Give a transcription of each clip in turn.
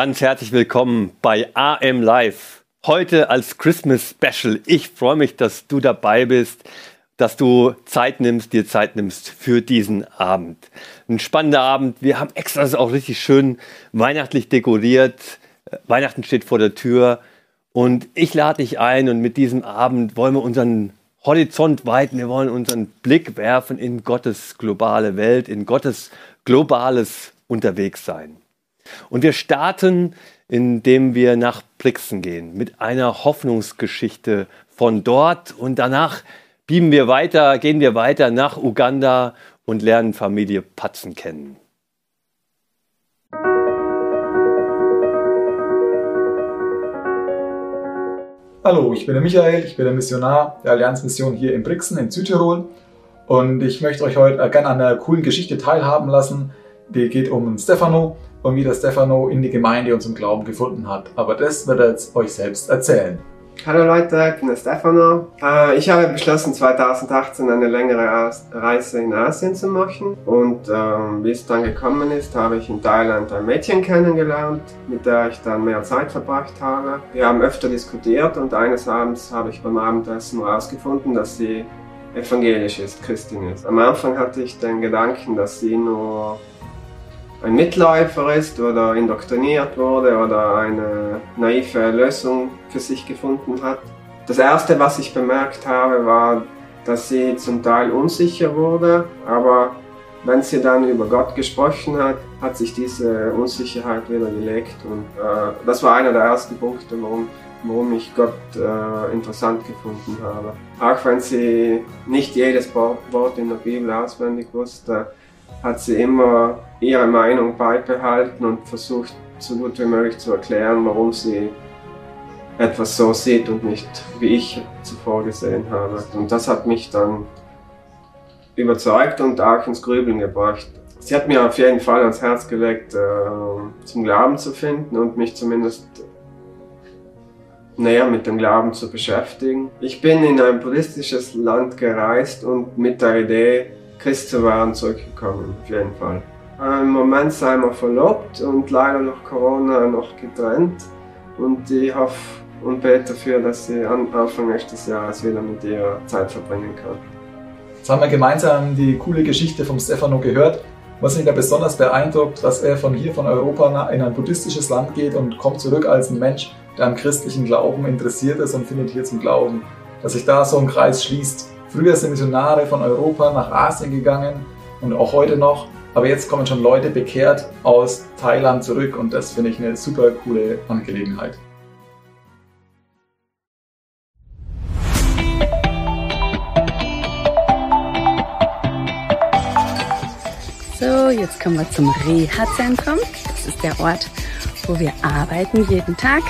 Ganz herzlich willkommen bei AM Live. Heute als Christmas Special. Ich freue mich, dass du dabei bist, dass du Zeit nimmst, dir Zeit nimmst für diesen Abend. Ein spannender Abend. Wir haben extra das auch richtig schön weihnachtlich dekoriert. Weihnachten steht vor der Tür. Und ich lade dich ein und mit diesem Abend wollen wir unseren Horizont weiten. Wir wollen unseren Blick werfen in Gottes globale Welt, in Gottes globales Unterwegssein. Und wir starten, indem wir nach Brixen gehen, mit einer Hoffnungsgeschichte von dort. Und danach bieben wir weiter, gehen wir weiter nach Uganda und lernen Familie Patzen kennen. Hallo, ich bin der Michael, ich bin der Missionar der Allianzmission hier in Brixen in Südtirol und ich möchte euch heute gerne an einer coolen Geschichte teilhaben lassen. Die geht um Stefano und wie der Stefano in die Gemeinde und zum Glauben gefunden hat. Aber das wird er jetzt euch selbst erzählen. Hallo Leute, ich bin der Stefano. Äh, ich habe beschlossen, 2018 eine längere Reise in Asien zu machen. Und ähm, wie es dann gekommen ist, habe ich in Thailand ein Mädchen kennengelernt, mit der ich dann mehr Zeit verbracht habe. Wir haben öfter diskutiert und eines Abends habe ich beim Abendessen herausgefunden, dass sie evangelisch ist, Christin ist. Am Anfang hatte ich den Gedanken, dass sie nur ein Mitläufer ist oder indoktriniert wurde oder eine naive Lösung für sich gefunden hat. Das Erste, was ich bemerkt habe, war, dass sie zum Teil unsicher wurde, aber wenn sie dann über Gott gesprochen hat, hat sich diese Unsicherheit wieder gelegt und äh, das war einer der ersten Punkte, warum, warum ich Gott äh, interessant gefunden habe. Auch wenn sie nicht jedes Wort in der Bibel auswendig wusste, hat sie immer ihre Meinung beibehalten und versucht, so gut wie möglich zu erklären, warum sie etwas so sieht und nicht wie ich zuvor gesehen habe. Und das hat mich dann überzeugt und auch ins Grübeln gebracht. Sie hat mir auf jeden Fall ans Herz gelegt, äh, zum Glauben zu finden und mich zumindest näher mit dem Glauben zu beschäftigen. Ich bin in ein buddhistisches Land gereist und mit der Idee, Christ zu werden, zurückgekommen, auf jeden Fall. Im Moment sind wir verlobt und leider noch Corona noch getrennt. Und ich hoffe und bete dafür, dass ich Anfang nächstes Jahres wieder mit ihr Zeit verbringen kann. Jetzt haben wir gemeinsam die coole Geschichte vom Stefano gehört. Was mich da besonders beeindruckt, dass er von hier, von Europa, in ein buddhistisches Land geht und kommt zurück als ein Mensch, der am christlichen Glauben interessiert ist und findet hier zum Glauben. Dass sich da so ein Kreis schließt. Früher sind Missionare von Europa nach Asien gegangen und auch heute noch. Aber jetzt kommen schon Leute bekehrt aus Thailand zurück und das finde ich eine super coole Angelegenheit. So, jetzt kommen wir zum Reha-Zentrum. Das ist der Ort, wo wir arbeiten jeden Tag.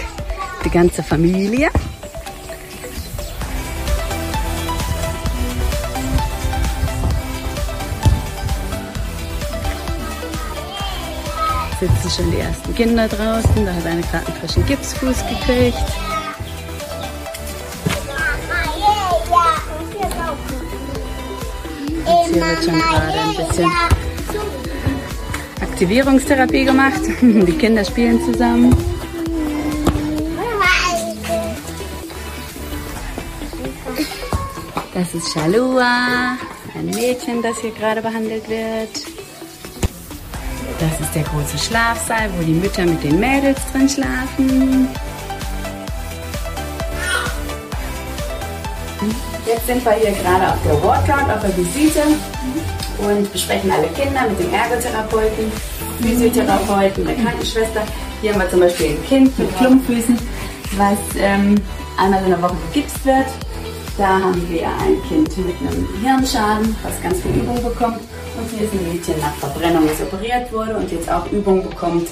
Die ganze Familie. Sitzen schon die ersten Kinder draußen. Da hat eine gerade einen frischen Gipsfuß gekriegt. Jetzt hier wird schon gerade ein bisschen Aktivierungstherapie gemacht. Die Kinder spielen zusammen. Das ist Shalua, ein Mädchen, das hier gerade behandelt wird. Das ist der große Schlafsaal, wo die Mütter mit den Mädels drin schlafen. Jetzt sind wir hier gerade auf der Workout, auf der Visite und besprechen alle Kinder mit dem Ergotherapeuten, Physiotherapeuten, der Krankenschwester. Hier haben wir zum Beispiel ein Kind mit Klumpfüßen, was ähm, einmal in der Woche gegipst wird. Da haben wir ein Kind mit einem Hirnschaden, was ganz viel Übung bekommt. Ein Mädchen nach Verbrennung, das operiert wurde und jetzt auch Übung bekommt,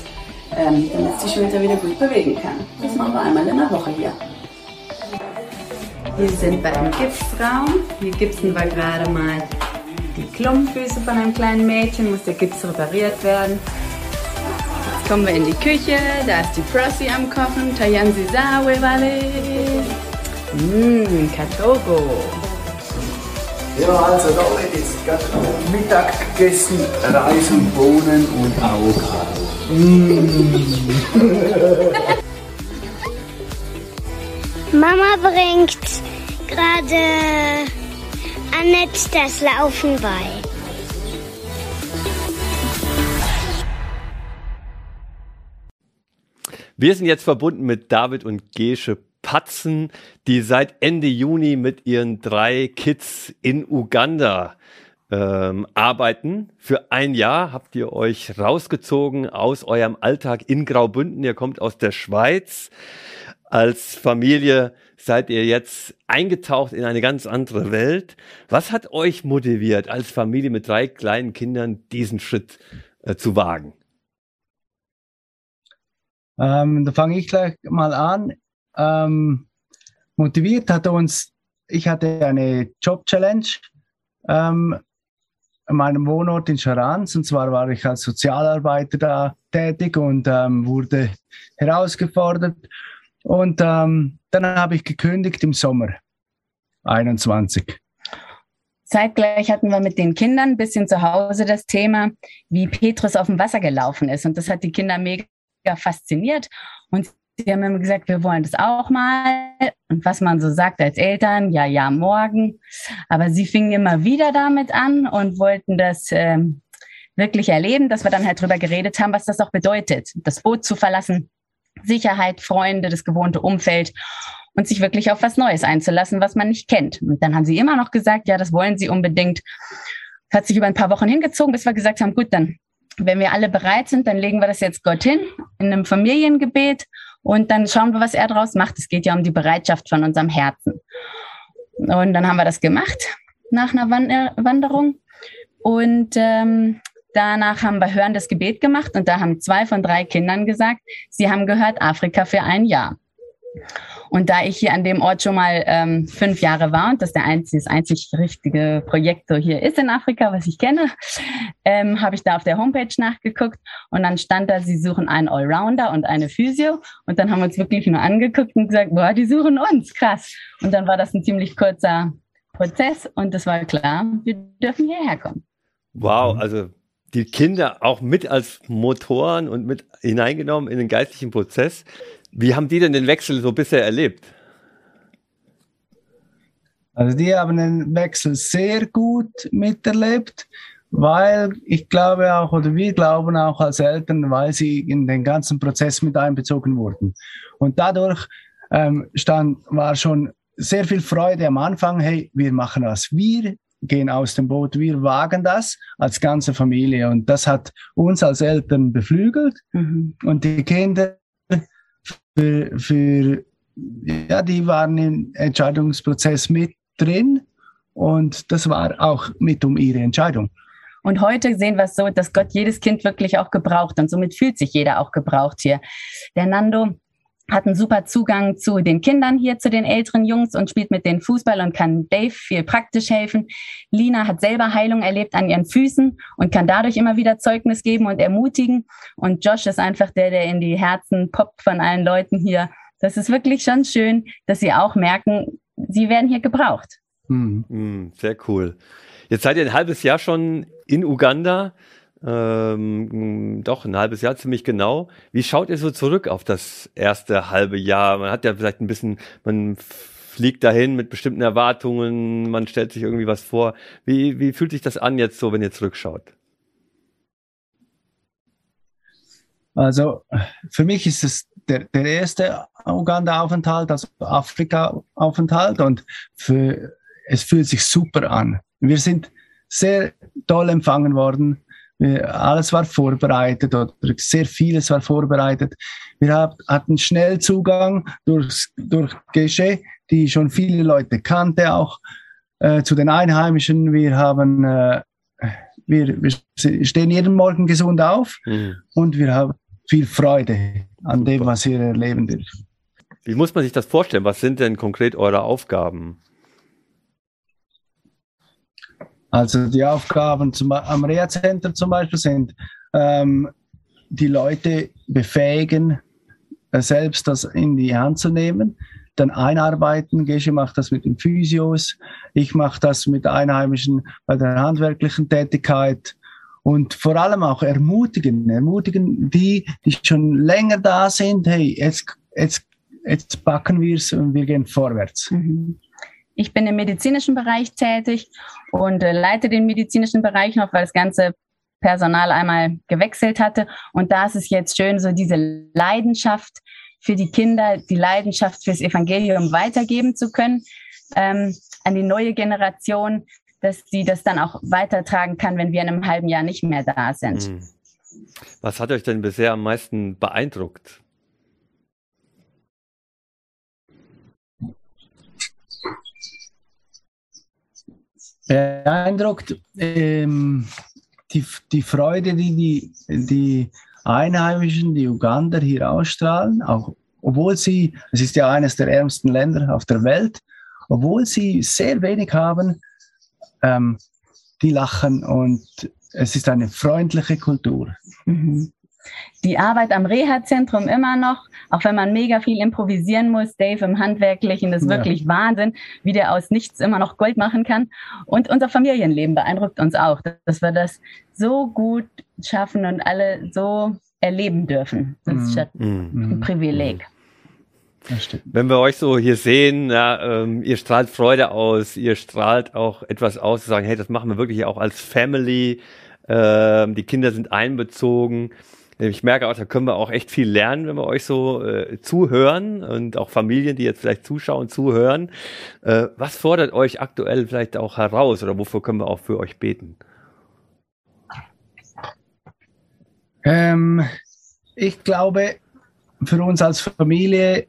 ähm, damit es die Schulter wieder gut bewegen kann. Das machen wir einmal in der Woche hier. Wir sind beim Gipsraum. Hier gipsen wir gerade mal die Klumpfüße von einem kleinen Mädchen, muss der Gips repariert werden. Jetzt kommen wir in die Küche, da ist die Prossi am Kochen, Tayansi Sawe Vale. Mmm, Katogo. Ja, also da wird jetzt gerade Mittag gegessen, Reis und Bohnen und Avocado. Mm. Mama bringt gerade Annette das Laufen bei. Wir sind jetzt verbunden mit David und Gesche Patzen, die seit Ende Juni mit ihren drei Kids in Uganda ähm, arbeiten. Für ein Jahr habt ihr euch rausgezogen aus eurem Alltag in Graubünden. Ihr kommt aus der Schweiz. Als Familie seid ihr jetzt eingetaucht in eine ganz andere Welt. Was hat euch motiviert, als Familie mit drei kleinen Kindern diesen Schritt äh, zu wagen? Ähm, da fange ich gleich mal an. Ähm, motiviert hat uns, ich hatte eine Job-Challenge ähm, an meinem Wohnort in Charans. Und zwar war ich als Sozialarbeiter da tätig und ähm, wurde herausgefordert. Und ähm, dann habe ich gekündigt im Sommer 21. Zeitgleich hatten wir mit den Kindern ein bisschen zu Hause das Thema, wie Petrus auf dem Wasser gelaufen ist. Und das hat die Kinder mega fasziniert. Und sie haben immer gesagt, wir wollen das auch mal. Und was man so sagt als Eltern, ja, ja, morgen. Aber sie fingen immer wieder damit an und wollten das äh, wirklich erleben, dass wir dann halt drüber geredet haben, was das auch bedeutet, das Boot zu verlassen, Sicherheit, Freunde, das gewohnte Umfeld und sich wirklich auf was Neues einzulassen, was man nicht kennt. Und dann haben sie immer noch gesagt, ja, das wollen sie unbedingt. Das hat sich über ein paar Wochen hingezogen, bis wir gesagt haben, gut, dann wenn wir alle bereit sind, dann legen wir das jetzt Gott hin in einem Familiengebet und dann schauen wir, was er daraus macht. Es geht ja um die Bereitschaft von unserem Herzen. Und dann haben wir das gemacht nach einer Wanderung und ähm, danach haben wir hörendes Gebet gemacht und da haben zwei von drei Kindern gesagt, sie haben gehört Afrika für ein Jahr. Und da ich hier an dem Ort schon mal ähm, fünf Jahre war und das der einzige, das einzig richtige Projekt so hier ist in Afrika, was ich kenne, ähm, habe ich da auf der Homepage nachgeguckt und dann stand da, sie suchen einen Allrounder und eine Physio und dann haben wir uns wirklich nur angeguckt und gesagt, boah, die suchen uns, krass. Und dann war das ein ziemlich kurzer Prozess und es war klar, wir dürfen hierher kommen. Wow, also die Kinder auch mit als Motoren und mit hineingenommen in den geistlichen Prozess. Wie haben die denn den Wechsel so bisher erlebt? Also die haben den Wechsel sehr gut miterlebt, weil ich glaube auch, oder wir glauben auch als Eltern, weil sie in den ganzen Prozess mit einbezogen wurden. Und dadurch ähm, stand, war schon sehr viel Freude am Anfang, hey, wir machen das. Wir gehen aus dem Boot, wir wagen das als ganze Familie. Und das hat uns als Eltern beflügelt. Mhm. Und die Kinder für, für, ja, die waren im Entscheidungsprozess mit drin und das war auch mit um ihre Entscheidung. Und heute sehen wir es so, dass Gott jedes Kind wirklich auch gebraucht und somit fühlt sich jeder auch gebraucht hier. Der Nando hat einen super Zugang zu den Kindern hier, zu den älteren Jungs und spielt mit denen Fußball und kann Dave viel praktisch helfen. Lina hat selber Heilung erlebt an ihren Füßen und kann dadurch immer wieder Zeugnis geben und ermutigen. Und Josh ist einfach der, der in die Herzen poppt von allen Leuten hier. Das ist wirklich schon schön, dass sie auch merken, sie werden hier gebraucht. Mhm. Sehr cool. Jetzt seid ihr ein halbes Jahr schon in Uganda. Ähm, doch, ein halbes Jahr ziemlich genau. Wie schaut ihr so zurück auf das erste halbe Jahr? Man hat ja vielleicht ein bisschen, man fliegt dahin mit bestimmten Erwartungen, man stellt sich irgendwie was vor. Wie, wie fühlt sich das an jetzt so, wenn ihr zurückschaut? Also für mich ist es der, der erste Uganda-Aufenthalt, also Afrika-Aufenthalt und für, es fühlt sich super an. Wir sind sehr toll empfangen worden alles war vorbereitet oder sehr vieles war vorbereitet. Wir hatten schnell Zugang durch, durch Gesche, die schon viele Leute kannte, auch äh, zu den Einheimischen. Wir haben, äh, wir, wir stehen jeden Morgen gesund auf mhm. und wir haben viel Freude an Super. dem, was wir erleben dürfen. Wie muss man sich das vorstellen? Was sind denn konkret eure Aufgaben? Also die Aufgaben zum, am Reha-Center zum Beispiel sind, ähm, die Leute befähigen, äh, selbst das in die Hand zu nehmen. dann einarbeiten. Gesche macht das mit den Physios. Ich mache das mit Einheimischen bei der handwerklichen Tätigkeit. Und vor allem auch ermutigen, ermutigen die, die schon länger da sind. Hey, jetzt, jetzt, jetzt packen wir es und wir gehen vorwärts. Mhm. Ich bin im medizinischen Bereich tätig und äh, leite den medizinischen Bereich noch, weil das ganze Personal einmal gewechselt hatte. Und da ist es jetzt schön, so diese Leidenschaft für die Kinder, die Leidenschaft fürs Evangelium weitergeben zu können ähm, an die neue Generation, dass sie das dann auch weitertragen kann, wenn wir in einem halben Jahr nicht mehr da sind. Hm. Was hat euch denn bisher am meisten beeindruckt? Beeindruckt ähm, die, die Freude, die, die die Einheimischen, die Uganda hier ausstrahlen, auch obwohl sie, es ist ja eines der ärmsten Länder auf der Welt, obwohl sie sehr wenig haben, ähm, die lachen und es ist eine freundliche Kultur. Mhm die Arbeit am Reha-Zentrum immer noch, auch wenn man mega viel improvisieren muss, Dave im Handwerklichen, das ist ja. wirklich Wahnsinn, wie der aus nichts immer noch Gold machen kann. Und unser Familienleben beeindruckt uns auch, dass wir das so gut schaffen und alle so erleben dürfen. Das ist mhm. schon mhm. ein Privileg. Wenn wir euch so hier sehen, ja, ähm, ihr strahlt Freude aus, ihr strahlt auch etwas aus, zu sagen, hey, das machen wir wirklich auch als Family. Ähm, die Kinder sind einbezogen. Ich merke auch, da können wir auch echt viel lernen, wenn wir euch so äh, zuhören und auch Familien, die jetzt vielleicht zuschauen, zuhören. Äh, was fordert euch aktuell vielleicht auch heraus oder wofür können wir auch für euch beten? Ähm, ich glaube, für uns als Familie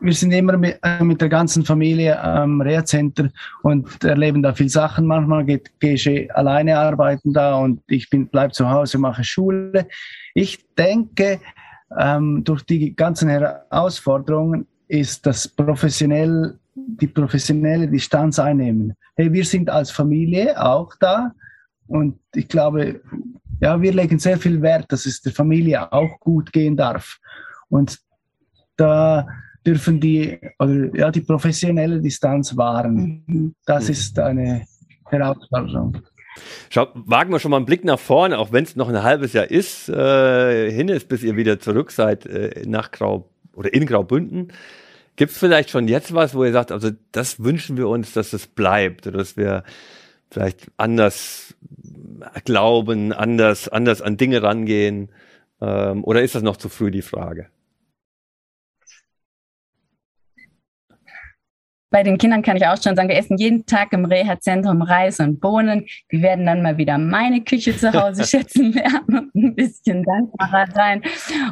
wir sind immer mit, äh, mit der ganzen Familie am Reha-Center und erleben da viele Sachen. Manchmal geht, gehe ich alleine arbeiten da und ich bin, bleib zu Hause, mache Schule. Ich denke, ähm, durch die ganzen Herausforderungen ist das professionell, die professionelle Distanz einnehmen. Hey, wir sind als Familie auch da und ich glaube, ja, wir legen sehr viel Wert, dass es der Familie auch gut gehen darf. Und da dürfen die, oder ja, die professionelle Distanz wahren. Mhm. Das ist eine Herausforderung. Schau, wagen wir schon mal einen Blick nach vorne, auch wenn es noch ein halbes Jahr ist, äh, hin ist, bis ihr wieder zurück seid äh, nach Grau oder in Graubünden. Gibt es vielleicht schon jetzt was, wo ihr sagt, also das wünschen wir uns, dass es bleibt oder dass wir vielleicht anders glauben, anders, anders an Dinge rangehen? Ähm, oder ist das noch zu früh die Frage? Bei den Kindern kann ich auch schon sagen, wir essen jeden Tag im Reha-Zentrum Reis und Bohnen. Die werden dann mal wieder meine Küche zu Hause schätzen lernen und ein bisschen dankbarer sein.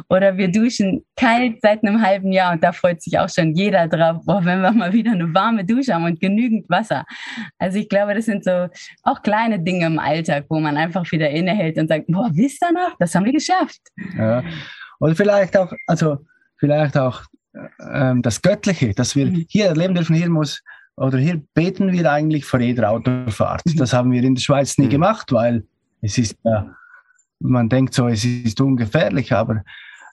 Oder wir duschen kalt seit einem halben Jahr und da freut sich auch schon jeder drauf, boah, wenn wir mal wieder eine warme Dusche haben und genügend Wasser. Also ich glaube, das sind so auch kleine Dinge im Alltag, wo man einfach wieder innehält und sagt, boah, wisst ihr noch, das haben wir geschafft. Ja. Oder vielleicht auch, also vielleicht auch ähm, das Göttliche, das wir mhm. hier erleben dürfen, hier muss, oder hier beten wir eigentlich vor jeder Autofahrt. Mhm. Das haben wir in der Schweiz nie mhm. gemacht, weil es ist, äh, man denkt so, es ist ungefährlich, aber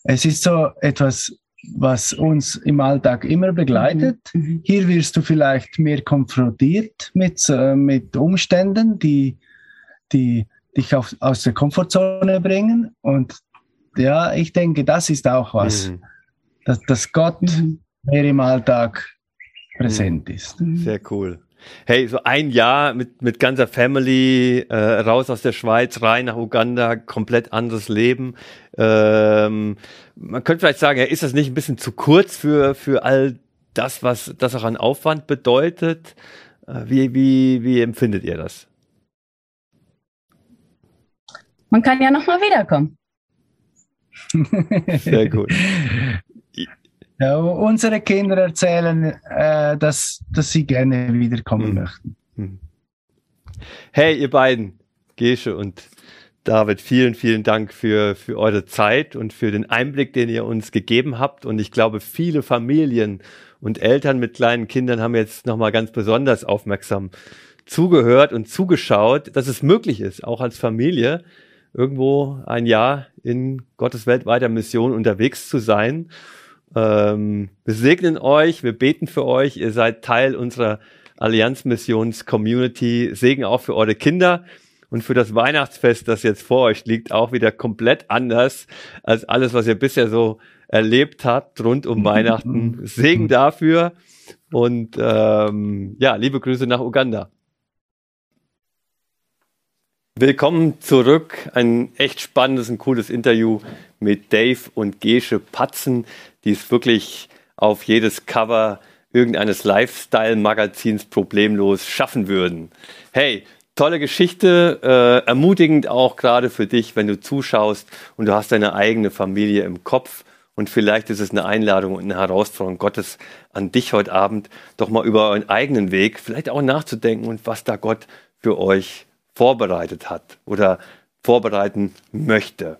es ist so etwas, was uns im Alltag immer begleitet. Mhm. Hier wirst du vielleicht mehr konfrontiert mit, äh, mit Umständen, die, die dich auf, aus der Komfortzone bringen. Und ja, ich denke, das ist auch was. Mhm dass, dass Gott mhm. mehr im Alltag präsent ist. Mhm. Sehr cool. Hey, so ein Jahr mit, mit ganzer Family äh, raus aus der Schweiz, rein nach Uganda, komplett anderes Leben. Ähm, man könnte vielleicht sagen, ja, ist das nicht ein bisschen zu kurz für, für all das, was das auch an Aufwand bedeutet? Äh, wie, wie, wie empfindet ihr das? Man kann ja nochmal wiederkommen. Sehr gut. Ja, unsere Kinder erzählen, äh, dass, dass sie gerne wiederkommen mhm. möchten. Mhm. Hey, ihr beiden, Gesche und David, vielen, vielen Dank für, für eure Zeit und für den Einblick, den ihr uns gegeben habt. Und ich glaube, viele Familien und Eltern mit kleinen Kindern haben jetzt nochmal ganz besonders aufmerksam zugehört und zugeschaut, dass es möglich ist, auch als Familie irgendwo ein Jahr in Gottes weltweiter Mission unterwegs zu sein Ähm, wir segnen euch, wir beten für euch. Ihr seid Teil unserer Allianzmissions-Community. Segen auch für eure Kinder und für das Weihnachtsfest, das jetzt vor euch liegt, auch wieder komplett anders als alles, was ihr bisher so erlebt habt rund um Weihnachten. Segen dafür und ähm, ja, liebe Grüße nach Uganda. Willkommen zurück. Ein echt spannendes und cooles Interview mit Dave und Gesche Patzen, die es wirklich auf jedes Cover irgendeines Lifestyle-Magazins problemlos schaffen würden. Hey, tolle Geschichte, äh, ermutigend auch gerade für dich, wenn du zuschaust und du hast deine eigene Familie im Kopf. Und vielleicht ist es eine Einladung und eine Herausforderung Gottes an dich heute Abend, doch mal über euren eigenen Weg vielleicht auch nachzudenken und was da Gott für euch vorbereitet hat oder vorbereiten möchte.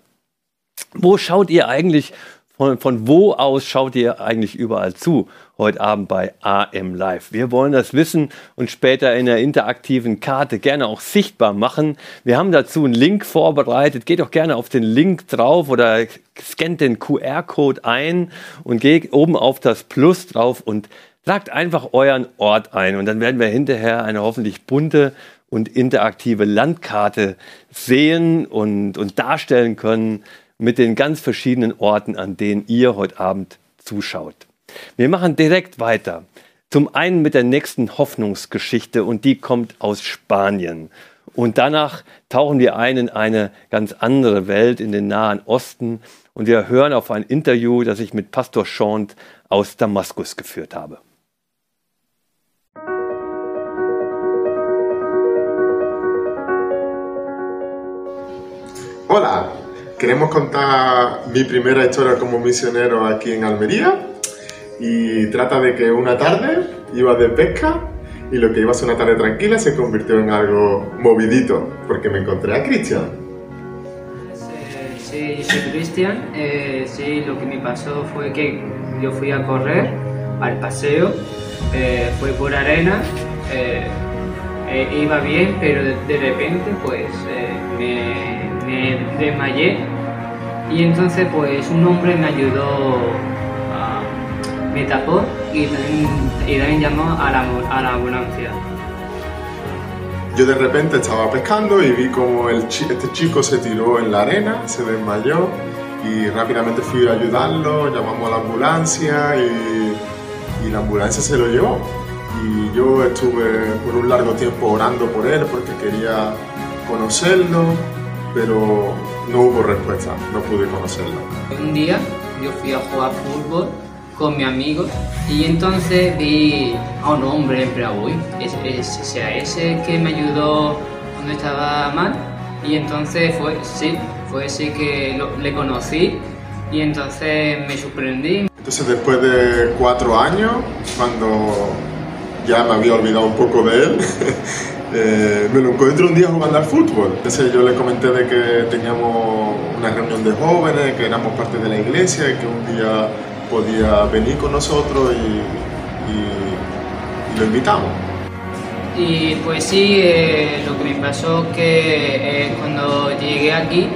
Wo schaut ihr eigentlich, von, von wo aus schaut ihr eigentlich überall zu heute Abend bei AM Live? Wir wollen das wissen und später in der interaktiven Karte gerne auch sichtbar machen. Wir haben dazu einen Link vorbereitet. Geht doch gerne auf den Link drauf oder scannt den QR-Code ein und geht oben auf das Plus drauf und tragt einfach euren Ort ein. Und dann werden wir hinterher eine hoffentlich bunte und interaktive Landkarte sehen und, und darstellen können mit den ganz verschiedenen Orten, an denen ihr heute Abend zuschaut. Wir machen direkt weiter. Zum einen mit der nächsten Hoffnungsgeschichte und die kommt aus Spanien. Und danach tauchen wir ein in eine ganz andere Welt, in den Nahen Osten. Und wir hören auf ein Interview, das ich mit Pastor Chant aus Damaskus geführt habe. Hola, queremos contar mi primera historia como misionero aquí en Almería y trata de que una tarde iba de pesca y lo que iba a ser una tarde tranquila se convirtió en algo movidito porque me encontré a Cristian. Sí, soy Cristian. Eh, sí, lo que me pasó fue que yo fui a correr al paseo, eh, fue por arena, eh, eh, iba bien, pero de, de repente pues me me desmayé y entonces pues un hombre me ayudó, a, me tapó y también, llamó a la, a la ambulancia. Yo de repente estaba pescando y vi como este chico se tiró en la arena, se desmayó y rápidamente fui a ayudarlo, llamamos a la ambulancia y, y la ambulancia se lo llevó. Y yo estuve por un largo tiempo orando por él porque quería conocerlo, pero no hubo respuesta, no pude conocerlo. Un día yo fui a jugar fútbol con mi amigo y entonces vi a un hombre en plan, uy, es, es, sea ese que me ayudó cuando estaba mal y entonces fue, sí, fue ese que lo, le conocí y entonces me sorprendí. Entonces después de cuatro años, cuando ya me había olvidado un poco de él, Eh, me lo encuentro un día jugando al fútbol. Entonces yo le comenté de que teníamos una reunión de jóvenes, que éramos parte de la iglesia y que un día podía venir con nosotros y, lo invitamos. Y pues sí, eh, lo que me pasó que eh, cuando llegué aquí,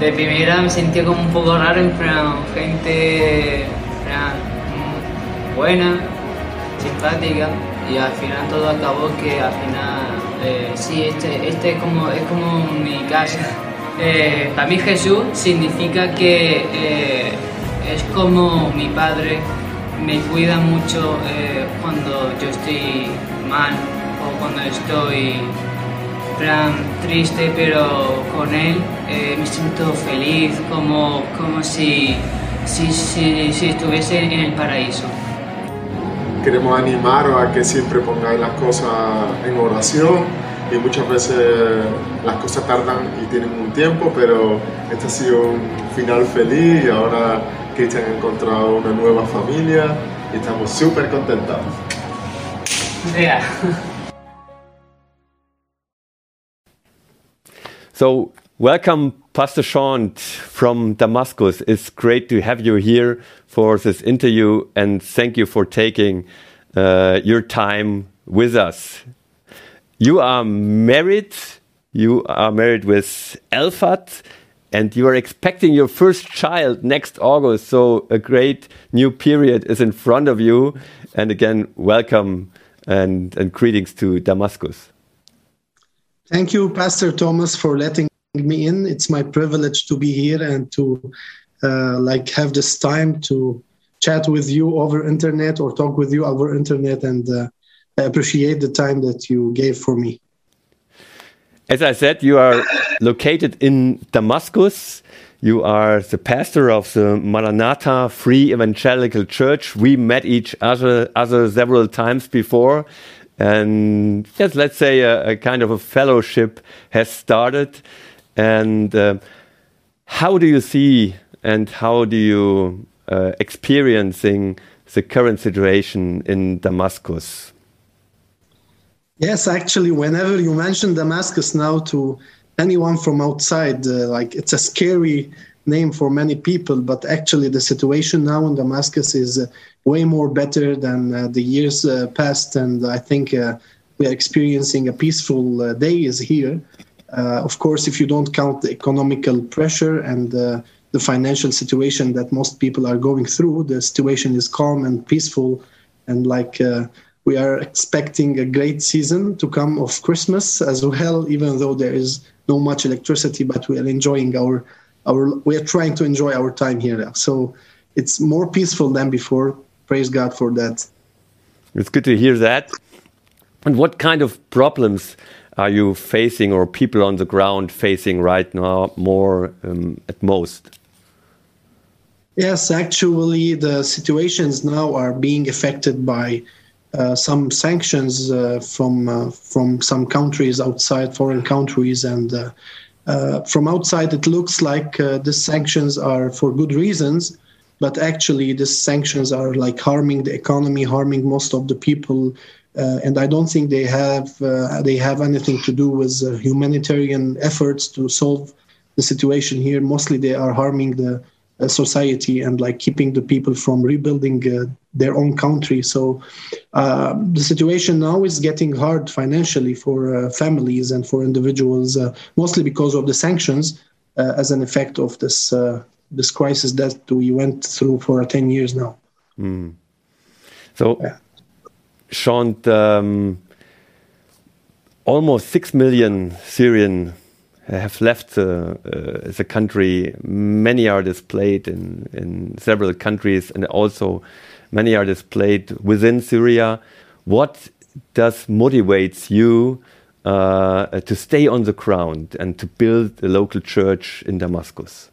de primera me sentía como un poco raro, en plan, gente buena, simpática y al final todo acabó que al final eh, sí este este es como es como mi casa eh, para mí Jesús significa que eh, es como mi padre me cuida mucho eh, cuando yo estoy mal o cuando estoy plan triste pero con él me siento feliz como como si si, si, si estuviese en el paraíso queremos animaros a que siempre pongáis las cosas en oración y muchas veces las cosas tardan y tienen un tiempo, pero este ha sido un final feliz y ahora Cristian ha encontrado una nueva familia y estamos súper contentos. Yeah. So, welcome, Pastor Sean from Damascus. It's great to have you here for this interview and thank you for taking uh, your time with us. You are married. You are married with Elfat, and you are expecting your first child next August. So a great new period is in front of you. And again, welcome and, and greetings to Damascus. Thank you, Pastor Thomas, for letting me in. It's my privilege to be here and to uh, like have this time to chat with you over internet or talk with you over internet and uh, I appreciate the time that you gave for me. As I said, you are located in Damascus. You are the pastor of the Maranatha Free Evangelical Church. We met each other, other several times before. And yes, let's say a, a kind of a fellowship has started. And uh, how do you see and how do you uh, experiencing the current situation in Damascus? Yes, actually, whenever you mention Damascus now to anyone from outside, uh, like it's a scary name for many people, but actually the situation now in Damascus is uh, way more better than uh, the years uh, past, and I think uh, we are experiencing a peaceful uh, days here. of course, if you don't count the economical pressure and the financial situation that most people are going through, the situation is calm and peaceful, and like we are expecting a great season to come of Christmas as well, even though there is no much electricity, but we are enjoying our our we are trying to enjoy our time here. So it's more peaceful than before. Praise God for that. It's good to hear that. And what kind of problems are you facing, or people on the ground facing right now more um, at most? Yes, actually, the situations now are being affected by uh, some sanctions uh, from uh, from some countries outside foreign countries and from outside it looks like the sanctions are for good reasons but actually the sanctions are like harming the economy harming most of the people uh, and I don't think they have uh, they have anything to do with uh, humanitarian efforts to solve the situation here. Mostly, they are harming the society and like keeping the people from rebuilding uh, their own country. So uh, the situation now is getting hard financially for uh, families and for individuals, uh, mostly because of the sanctions uh, as an effect of this uh, this crisis that we went through for ten years now. Mm. So, yeah. Sean, um, almost six million Syrian have left the, uh, the country. Many are displaced in, in several countries, and also many are displaced within Syria. What does motivates you uh, to stay on the ground and to build a local church in Damascus?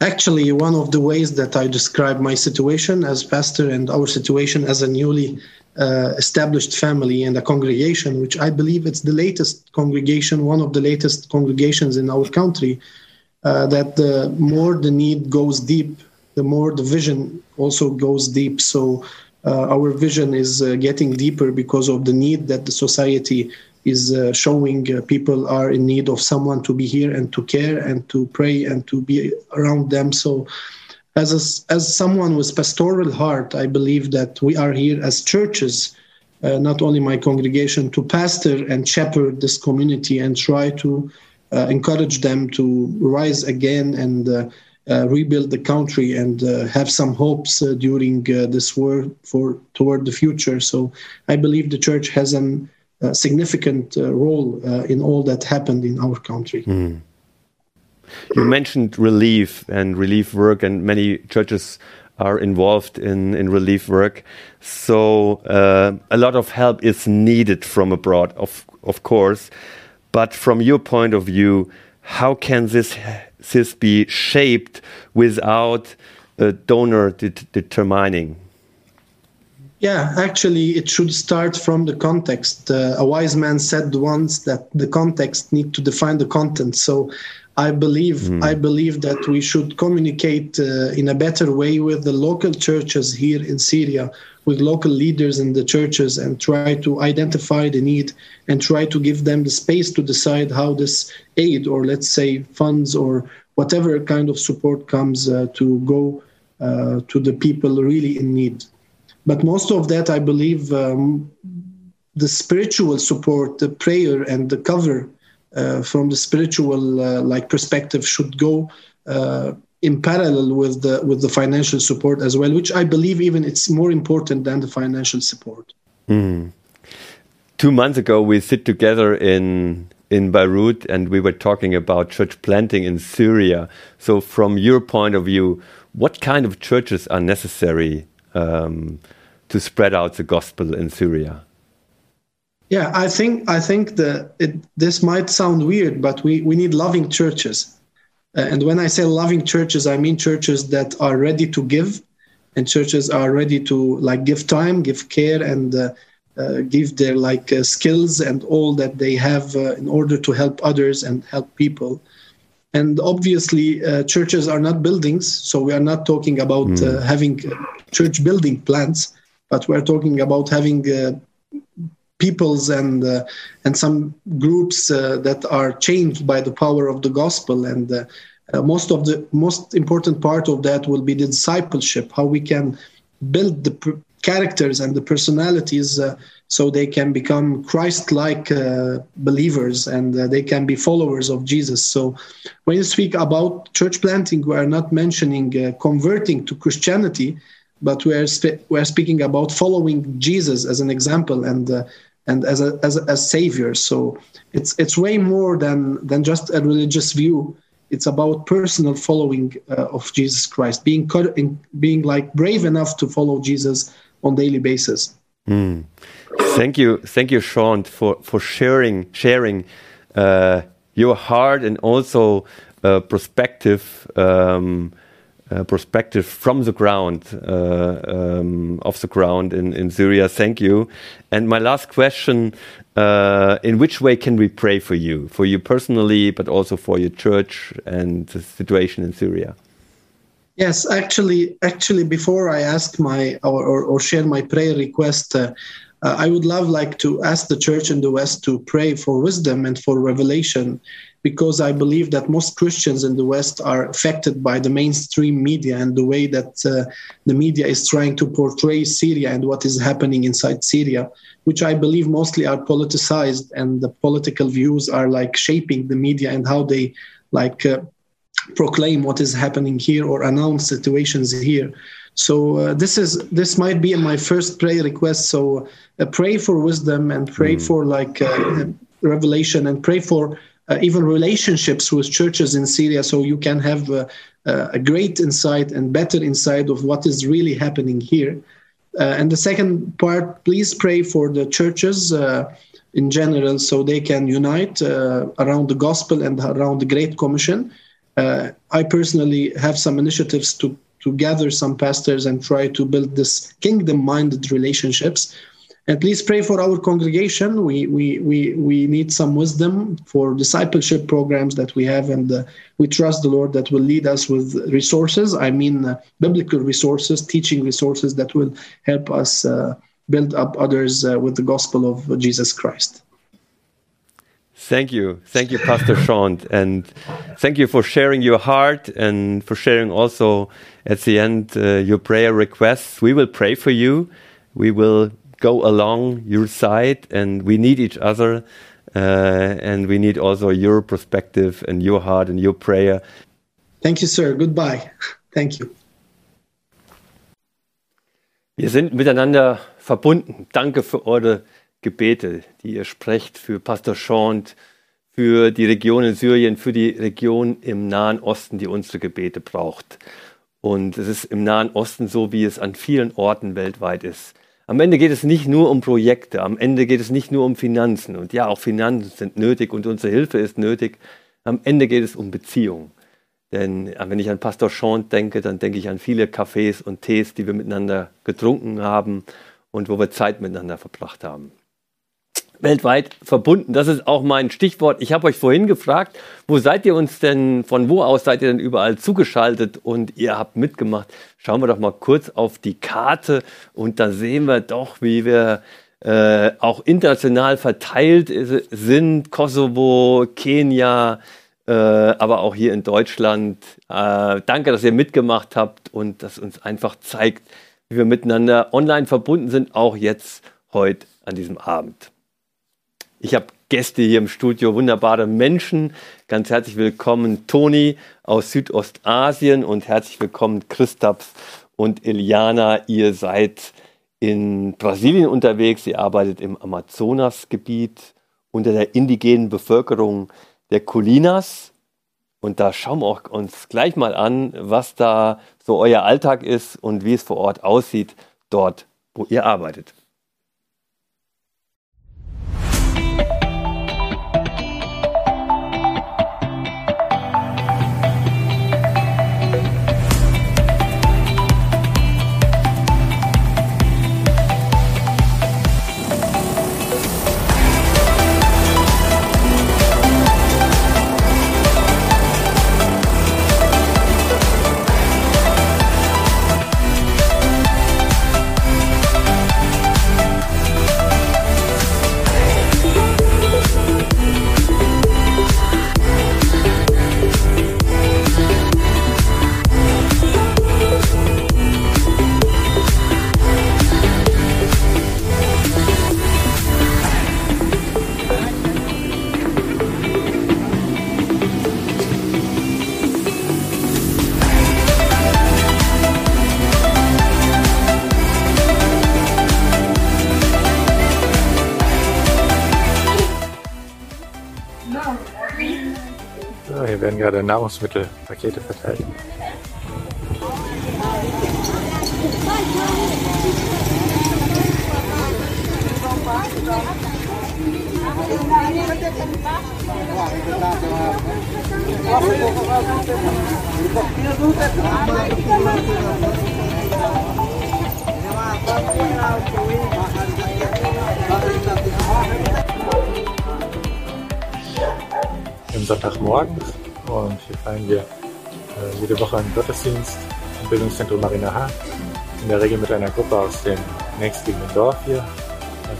Actually, one of the ways that I describe my situation as pastor and our situation as a newly uh, established family and a congregation, which I believe it's the latest congregation, one of the latest congregations in our country, uh, that the more the need goes deep, the more the vision also goes deep. So uh, our vision is uh, getting deeper because of the need that the society is uh, showing uh, people are in need of someone to be here and to care and to pray and to be around them. So as a, as someone with pastoral heart, I believe that we are here as churches, uh, not only my congregation, to pastor and shepherd this community and try to uh, encourage them to rise again and uh, uh rebuild the country and uh, have some hopes uh, during this war for toward the future. So I believe the church has a significant role in all that happened in our country. Mm. You mentioned relief and relief work, and many churches are involved in, in relief work. So uh, a lot of help is needed from abroad, of, of course. But from your point of view, how can this, this be shaped without a donor de determining? Yeah, actually, it should start from the context. Uh, a wise man said once that the context need to define the content. So I believe mm. I believe that we should communicate uh, in a better way with the local churches here in Syria, with local leaders in the churches, and try to identify the need and try to give them the space to decide how this aid, or let's say funds, or whatever kind of support comes uh, to go uh, to the people really in need. But most of that, I believe, um, the spiritual support, the prayer, and the cover from the spiritual uh, like perspective should go uh, in parallel with the with the financial support as well, which I believe even it's more important than the financial support. Mm. Two months ago, we sit together in in Beirut, and we were talking about church planting in Syria. So, from your point of view, what kind of churches are necessary um, to spread out the gospel in Syria? Yeah, I think I think that it, this might sound weird, but we, we need loving churches. Uh, and when I say loving churches, I mean churches that are ready to give, and churches are ready to like give time, give care, and uh, uh, give their like uh, skills and all that they have uh, in order to help others and help people. And obviously, uh, churches are not buildings, so we are not talking about Mm. having church building plans, but we're talking about having peoples and uh, and some groups uh, that are changed by the power of the gospel. And uh, uh, most of the most important part of that will be the discipleship how we can build the characters and the personalities uh, so they can become christ-like believers and they can be followers of jesus. So when you speak about church planting we are not mentioning converting to christianity but we are, spe- we are speaking about following jesus as an example. And uh, and as a as a savior. So it's it's way more than than just a religious view. It's about personal following uh, of Jesus Christ, being being like brave enough to follow Jesus on daily basis. Mm. Thank you, thank you, Sean, for for sharing sharing uh, your heart and also uh, perspective. Um, perspective from the ground uh, um, of the ground in, in Syria. Thank you. And my last question: uh, In which way can we pray for you, for you personally, but also for your church and the situation in Syria? Yes, actually, actually, before I ask my or, or, or share my prayer request, uh, uh, I would love like to ask the church in the West to pray for wisdom and for revelation, because I believe that most Christians in the West are affected by the mainstream media and the way that uh, the media is trying to portray Syria and what is happening inside Syria, which I believe mostly are politicized and the political views are like shaping the media and how they like. Uh, proclaim what is happening here or announce situations here so uh, this is this might be my first prayer request so uh, pray for wisdom and pray mm. for like uh, revelation and pray for even relationships with churches in syria so you can have uh, a great insight and better insight of what is really happening here uh, and the second part please pray for the churches in general so they can unite around the gospel and around the great commission uh, I personally have some initiatives to to gather some pastors and try to build this kingdom-minded relationships. And least pray for our congregation. We we we we need some wisdom for discipleship programs that we have, and uh, we trust the Lord that will lead us with resources. I mean, uh, biblical resources, teaching resources that will help us uh, build up others with the gospel of Jesus Christ. Thank you. Thank you, Pastor Sean. And thank you for sharing your heart and for sharing also at the end uh, your prayer requests. We will pray for you. We will go along your side and we need each other. Uh, and we need also your perspective and your heart and your prayer. Thank you, sir. Goodbye. Thank you. Wir sind miteinander verbunden. Danke für eure Gebete, die ihr sprecht für Pastor Schont, für die Region in Syrien, für die Region im Nahen Osten, die unsere Gebete braucht. Und es ist im Nahen Osten so, wie es an vielen Orten weltweit ist. Am Ende geht es nicht nur um Projekte, am Ende geht es nicht nur um Finanzen. Und ja, auch Finanzen sind nötig und unsere Hilfe ist nötig. Am Ende geht es um Beziehungen. Denn wenn ich an Pastor Schont denke, dann denke ich an viele Kaffees und Tees, die wir miteinander getrunken haben und wo wir Zeit miteinander verbracht haben weltweit verbunden. Das ist auch mein Stichwort. Ich habe euch vorhin gefragt, wo seid ihr uns denn, von wo aus seid ihr denn überall zugeschaltet und ihr habt mitgemacht. Schauen wir doch mal kurz auf die Karte und da sehen wir doch, wie wir äh, auch international verteilt sind. Kosovo, Kenia, äh, aber auch hier in Deutschland. Äh, danke, dass ihr mitgemacht habt und das uns einfach zeigt, wie wir miteinander online verbunden sind, auch jetzt heute an diesem Abend. Ich habe Gäste hier im Studio, wunderbare Menschen. Ganz herzlich willkommen Toni aus Südostasien und herzlich willkommen Christaps und Eliana. Ihr seid in Brasilien unterwegs. Ihr arbeitet im Amazonasgebiet unter der indigenen Bevölkerung der Colinas. Und da schauen wir uns gleich mal an, was da so euer Alltag ist und wie es vor Ort aussieht, dort, wo ihr arbeitet. Gerade Nahrungsmittelpakete verteilt. Im Sonntagmorgen und hier feiern wir äh, jede Woche einen Gottesdienst im Bildungszentrum Marina H. In der Regel mit einer Gruppe aus dem nächstliegenden Dorf hier,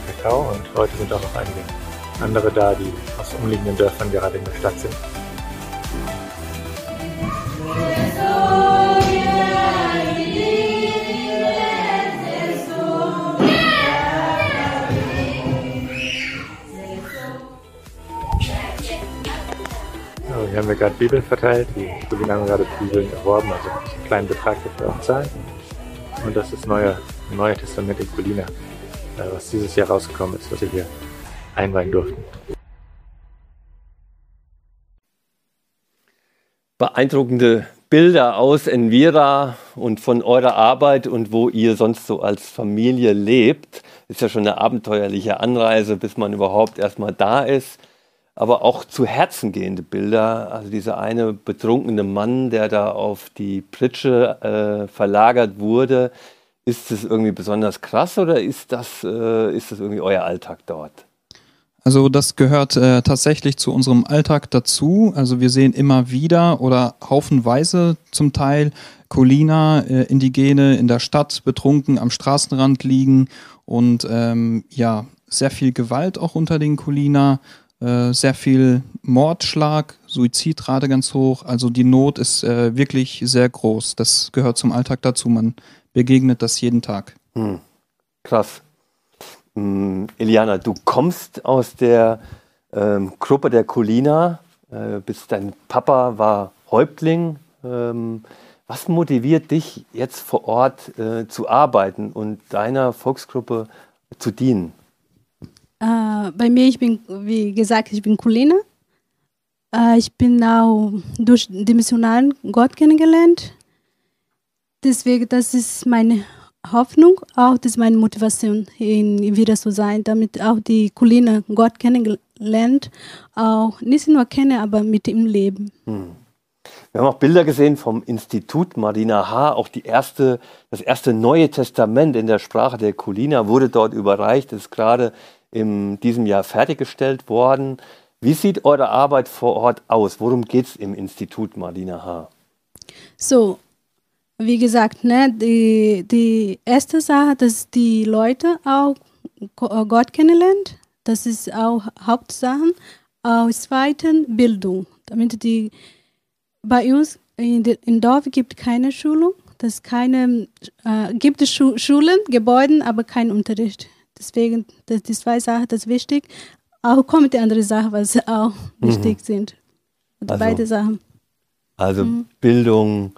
Kakao. Und heute sind auch noch einige andere da, die aus umliegenden Dörfern gerade in der Stadt sind. Wir gerade Bibeln verteilt. Die Kollegen haben gerade Bibeln erworben, also einen kleinen Betrag dafür auch zahlen. Und das ist neue, Neue Testament in Colina, äh, was dieses Jahr rausgekommen ist, was wir hier einweihen durften. Beeindruckende Bilder aus Envira und von eurer Arbeit und wo ihr sonst so als Familie lebt. Ist ja schon eine abenteuerliche Anreise, bis man überhaupt erstmal da ist aber auch zu Herzen gehende Bilder. Also dieser eine betrunkene Mann, der da auf die Pritsche äh, verlagert wurde. Ist das irgendwie besonders krass oder ist das, äh, ist das irgendwie euer Alltag dort? Also das gehört äh, tatsächlich zu unserem Alltag dazu. Also wir sehen immer wieder oder haufenweise zum Teil Colina, äh, Indigene in der Stadt betrunken am Straßenrand liegen und ähm, ja, sehr viel Gewalt auch unter den Colina äh, sehr viel Mordschlag, Suizidrate ganz hoch. Also die Not ist äh, wirklich sehr groß. Das gehört zum Alltag dazu. Man begegnet das jeden Tag. Hm. Krass. Hm, Eliana, du kommst aus der ähm, Gruppe der Colina. Äh, bist dein Papa war Häuptling. Ähm, was motiviert dich jetzt vor Ort äh, zu arbeiten und deiner Volksgruppe zu dienen? Äh, bei mir, ich bin, wie gesagt, ich bin Kulina. Äh, ich bin auch durch den missionaren Gott kennengelernt. Deswegen, das ist meine Hoffnung, auch das ist meine Motivation, in wieder zu sein, damit auch die Kulina Gott kennengelernt, auch nicht nur kennen, aber mit ihm leben. Hm. Wir haben auch Bilder gesehen vom Institut Marina H. Auch die erste, das erste Neue Testament in der Sprache der Kulina wurde dort überreicht. Das ist gerade in diesem Jahr fertiggestellt worden. Wie sieht eure Arbeit vor Ort aus? Worum geht es im Institut Marlina H? So, wie gesagt, ne, die, die erste Sache, dass die Leute auch Gott kennenlernen. Das ist auch Hauptsache. Aus zweiten Bildung. Damit die bei uns in, in Dorf gibt keine Schulung. Das keine äh, gibt Schu Schulen, Gebäude, aber kein Unterricht. Deswegen, das, die zwei Sachen, das ist wichtig. auch kommt die andere Sache, was auch Mhm. wichtig sind. Also beide Sachen. Also Mhm. Bildung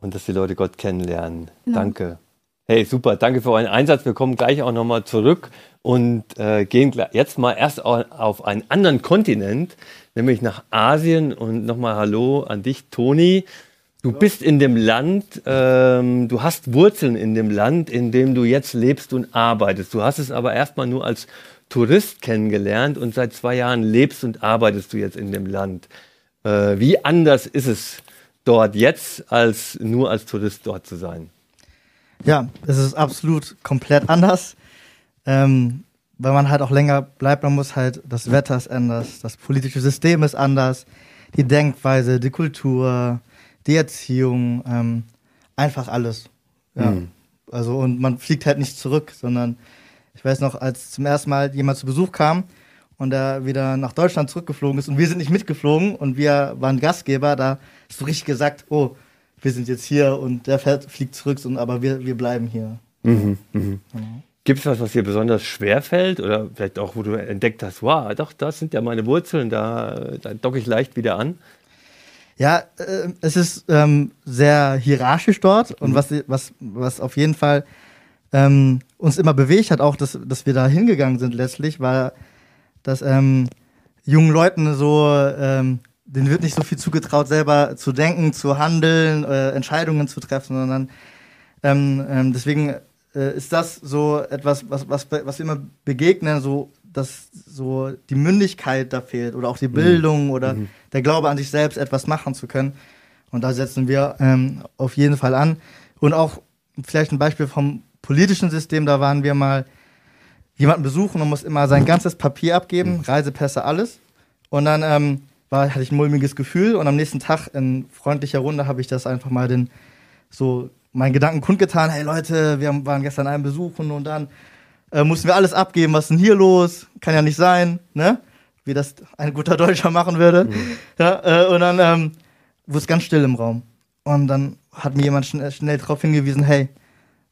und dass die Leute Gott kennenlernen. Genau. Danke. Hey, super, danke für euren Einsatz. Wir kommen gleich auch nochmal zurück und äh, gehen jetzt mal erst au- auf einen anderen Kontinent, nämlich nach Asien. Und nochmal Hallo an dich, Toni. Du bist in dem Land, ähm, du hast Wurzeln in dem Land, in dem du jetzt lebst und arbeitest. Du hast es aber erstmal nur als Tourist kennengelernt und seit zwei Jahren lebst und arbeitest du jetzt in dem Land. Äh, wie anders ist es dort jetzt, als nur als Tourist dort zu sein? Ja, es ist absolut komplett anders. Ähm, weil man halt auch länger bleibt, man muss halt, das Wetter ist anders, das politische System ist anders, die Denkweise, die Kultur, die Erziehung, ähm, einfach alles. Ja. Mhm. Also, und man fliegt halt nicht zurück, sondern ich weiß noch, als zum ersten Mal jemand zu Besuch kam und er wieder nach Deutschland zurückgeflogen ist und wir sind nicht mitgeflogen und wir waren Gastgeber, da hast du richtig gesagt, oh, wir sind jetzt hier und der fährt, fliegt zurück, aber wir, wir bleiben hier. Mhm, mhm. Genau. Gibt es was, was dir besonders schwer fällt oder vielleicht auch, wo du entdeckt hast, wow, doch, das sind ja meine Wurzeln, da, da docke ich leicht wieder an? Ja, äh, es ist ähm, sehr hierarchisch dort und was, was, was auf jeden Fall ähm, uns immer bewegt hat, auch dass, dass wir da hingegangen sind letztlich, war, dass ähm, jungen Leuten so, ähm, denen wird nicht so viel zugetraut, selber zu denken, zu handeln, äh, Entscheidungen zu treffen, sondern ähm, ähm, deswegen äh, ist das so etwas, was, was, was wir immer begegnen, so dass so die Mündigkeit da fehlt oder auch die Bildung oder Mhm. Der Glaube an sich selbst, etwas machen zu können. Und da setzen wir ähm, auf jeden Fall an. Und auch vielleicht ein Beispiel vom politischen System, da waren wir mal jemanden besuchen und muss immer sein ganzes Papier abgeben, Reisepässe, alles. Und dann ähm, war, hatte ich ein mulmiges Gefühl und am nächsten Tag in freundlicher Runde habe ich das einfach mal den so meinen Gedanken kundgetan, hey Leute, wir waren gestern einen besuchen und dann äh, mussten wir alles abgeben, was ist denn hier los? Kann ja nicht sein, ne? Wie das ein guter Deutscher machen würde. Ja, äh, und dann ähm, wurde es ganz still im Raum. Und dann hat mir jemand schn schnell darauf hingewiesen, hey,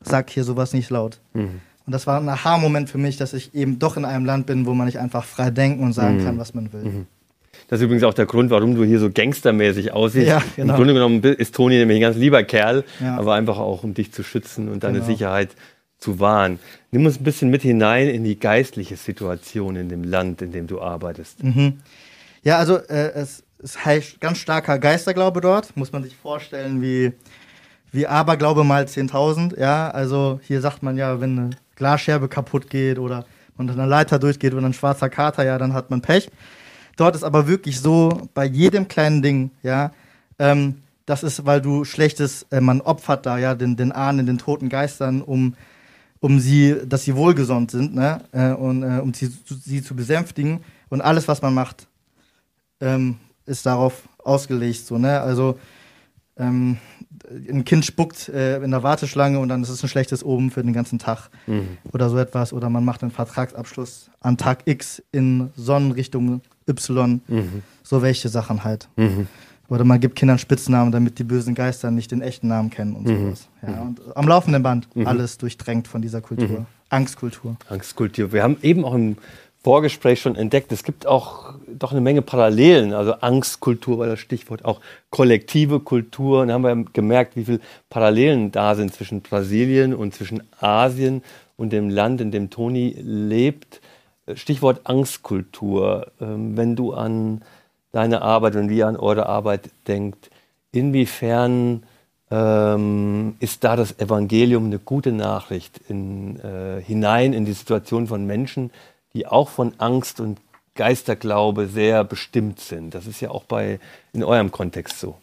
sag hier sowas nicht laut. Mhm. Und das war ein Aha-Moment für mich, dass ich eben doch in einem Land bin, wo man nicht einfach frei denken und sagen Mhm. kann, was man will. Mhm. Das ist übrigens auch der Grund, warum du hier so gangstermäßig aussiehst. Ja, genau. Im Grunde genommen ist Toni nämlich ein ganz lieber Kerl, Ja. aber einfach auch, um dich zu schützen und deine Genau. Sicherheit zu wahren. Nimm uns ein bisschen mit hinein in die geistliche Situation in dem Land, in dem du arbeitest. Mhm. Ja, also äh, es ist halt ganz starker Geisterglaube dort, muss man sich vorstellen, wie, wie Aberglaube mal 10.000. Ja, also hier sagt man ja, wenn eine Glasscherbe kaputt geht oder man einer Leiter durchgeht oder ein schwarzer Kater, ja, dann hat man Pech. Dort ist aber wirklich so, bei jedem kleinen Ding, ja, ähm, das ist, weil du schlechtes, äh, man opfert da ja den, den Ahnen, den toten Geistern, um, um sie, dass sie wohlgesont sind, ne? Äh, und äh, um sie, sie zu besänftigen. Und alles, was man macht, ähm, ist darauf ausgelegt, so, ne? Also ähm, ein Kind spuckt äh, in der Warteschlange und dann ist es ein schlechtes Oben für den ganzen Tag Mhm. oder so etwas. Oder man macht einen Vertragsabschluss an Tag X in Sonnenrichtung Y. Mhm. So welche Sachen halt. Mhm. Oder man gibt Kindern Spitznamen, damit die bösen Geister nicht den echten Namen kennen und Mhm. sowas. Ja, und am laufenden Band Mhm. alles durchdrängt von dieser Kultur. Mhm. Angstkultur. Angstkultur. Wir haben eben auch im Vorgespräch schon entdeckt, es gibt auch doch eine Menge Parallelen. Also Angstkultur war das Stichwort, auch kollektive Kultur. Und da haben wir gemerkt, wie viele Parallelen da sind zwischen Brasilien und zwischen Asien und dem Land, in dem Toni lebt. Stichwort Angstkultur. Ähm, Wenn du an deine Arbeit und wie ihr an eure Arbeit denkt, inwiefern ähm, ist da das Evangelium eine gute Nachricht in, äh, hinein in die Situation von Menschen, die auch von Angst und Geisterglaube sehr bestimmt sind. Das ist ja auch bei in eurem Kontext so.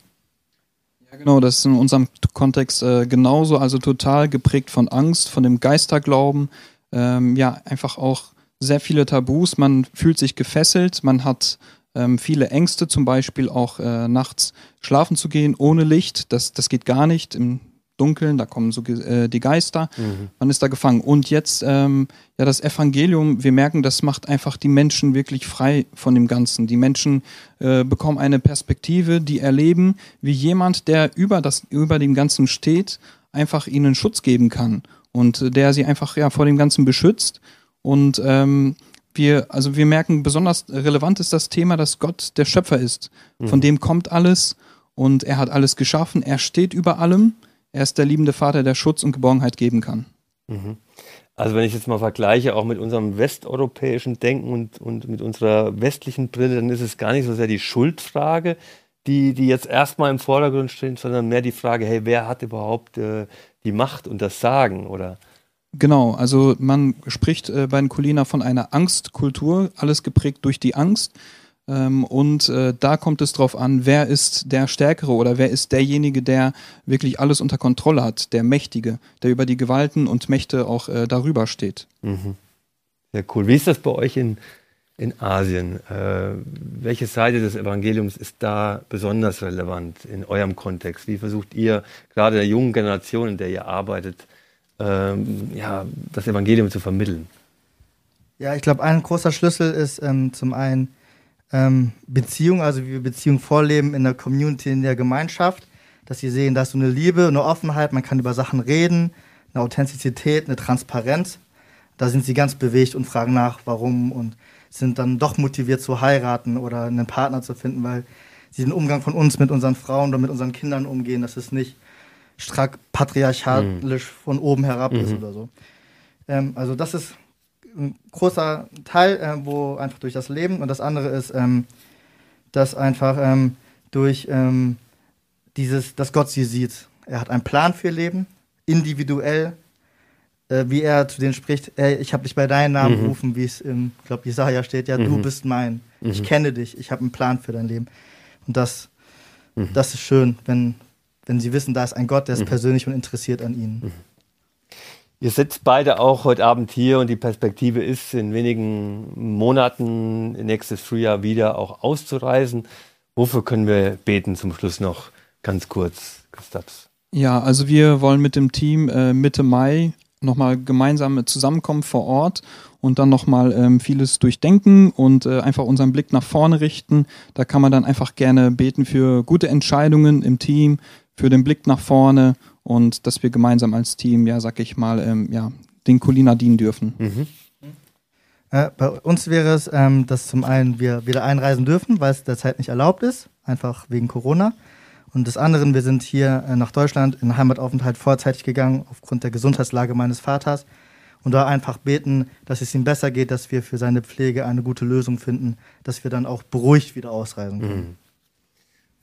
Ja, genau, das ist in unserem Kontext äh, genauso, also total geprägt von Angst, von dem Geisterglauben, ähm, ja, einfach auch sehr viele Tabus, man fühlt sich gefesselt, man hat ähm, viele Ängste, zum Beispiel auch äh, nachts schlafen zu gehen ohne Licht, das, das geht gar nicht im Dunkeln, da kommen so äh, die Geister, Mhm. man ist da gefangen. Und jetzt, ähm, ja, das Evangelium, wir merken, das macht einfach die Menschen wirklich frei von dem Ganzen. Die Menschen äh, bekommen eine Perspektive, die erleben, wie jemand, der über, das, über dem Ganzen steht, einfach ihnen Schutz geben kann und äh, der sie einfach ja, vor dem Ganzen beschützt. Und ähm, wir, also wir merken, besonders relevant ist das Thema, dass Gott der Schöpfer ist. Von Mhm. dem kommt alles und er hat alles geschaffen. Er steht über allem. Er ist der liebende Vater, der Schutz und Geborgenheit geben kann. Mhm. Also wenn ich jetzt mal vergleiche, auch mit unserem westeuropäischen Denken und, und mit unserer westlichen Brille, dann ist es gar nicht so sehr die Schuldfrage, die, die jetzt erstmal im Vordergrund steht, sondern mehr die Frage, hey, wer hat überhaupt äh, die Macht und das Sagen? Oder Genau, also man spricht äh, bei den Kulina von einer Angstkultur, alles geprägt durch die Angst. Ähm, und äh, da kommt es drauf an, wer ist der Stärkere oder wer ist derjenige, der wirklich alles unter Kontrolle hat, der Mächtige, der über die Gewalten und Mächte auch äh, darüber steht. Mhm. Sehr cool. Wie ist das bei euch in, in Asien? Äh, welche Seite des Evangeliums ist da besonders relevant in eurem Kontext? Wie versucht ihr gerade der jungen Generation, in der ihr arbeitet, ähm, ja, das Evangelium zu vermitteln? Ja, ich glaube, ein großer Schlüssel ist ähm, zum einen ähm, Beziehung, also wie wir Beziehung vorleben in der Community, in der Gemeinschaft, dass sie sehen, da ist so eine Liebe, eine Offenheit, man kann über Sachen reden, eine Authentizität, eine Transparenz. Da sind sie ganz bewegt und fragen nach, warum und sind dann doch motiviert zu heiraten oder einen Partner zu finden, weil sie den Umgang von uns mit unseren Frauen oder mit unseren Kindern umgehen, dass es nicht strack patriarchalisch von oben herab ist Mhm. oder so. Ähm, also das ist ein großer Teil, äh, wo einfach durch das Leben und das andere ist, ähm, dass einfach ähm, durch ähm, dieses, dass Gott sie sieht. Er hat einen Plan für ihr Leben, individuell, äh, wie er zu denen spricht, ey, ich habe dich bei deinem Namen Mhm. gerufen, wie es im, glaube, Jesaja steht, ja, du Mhm. bist mein, ich Mhm. kenne dich, ich habe einen Plan für dein Leben. Und das, Mhm. das ist schön, wenn, wenn sie wissen, da ist ein Gott, der ist Mhm. persönlich und interessiert an ihnen. Ihr sitzt beide auch heute Abend hier und die Perspektive ist, in wenigen Monaten, nächstes Frühjahr wieder auch auszureisen. Wofür können wir beten zum Schluss noch ganz kurz, Christaps? Ja, also wir wollen mit dem Team äh, Mitte Mai nochmal gemeinsam zusammenkommen vor Ort und dann nochmal ähm, vieles durchdenken und äh, einfach unseren Blick nach vorne richten. Da kann man dann einfach gerne beten für gute Entscheidungen im Team, für den Blick nach vorne und dass wir gemeinsam als Team, ja, sag ich mal, ähm, ja, den Colina dienen dürfen. Äh, bei uns wäre es, ähm, dass zum einen wir wieder einreisen dürfen, weil es derzeit nicht erlaubt ist, einfach wegen Corona. Und des anderen, wir sind hier äh, nach Deutschland in Heimataufenthalt vorzeitig gegangen, aufgrund der Gesundheitslage meines Vaters. Und da einfach beten, dass es ihm besser geht, dass wir für seine Pflege eine gute Lösung finden, dass wir dann auch beruhigt wieder ausreisen können. Mhm.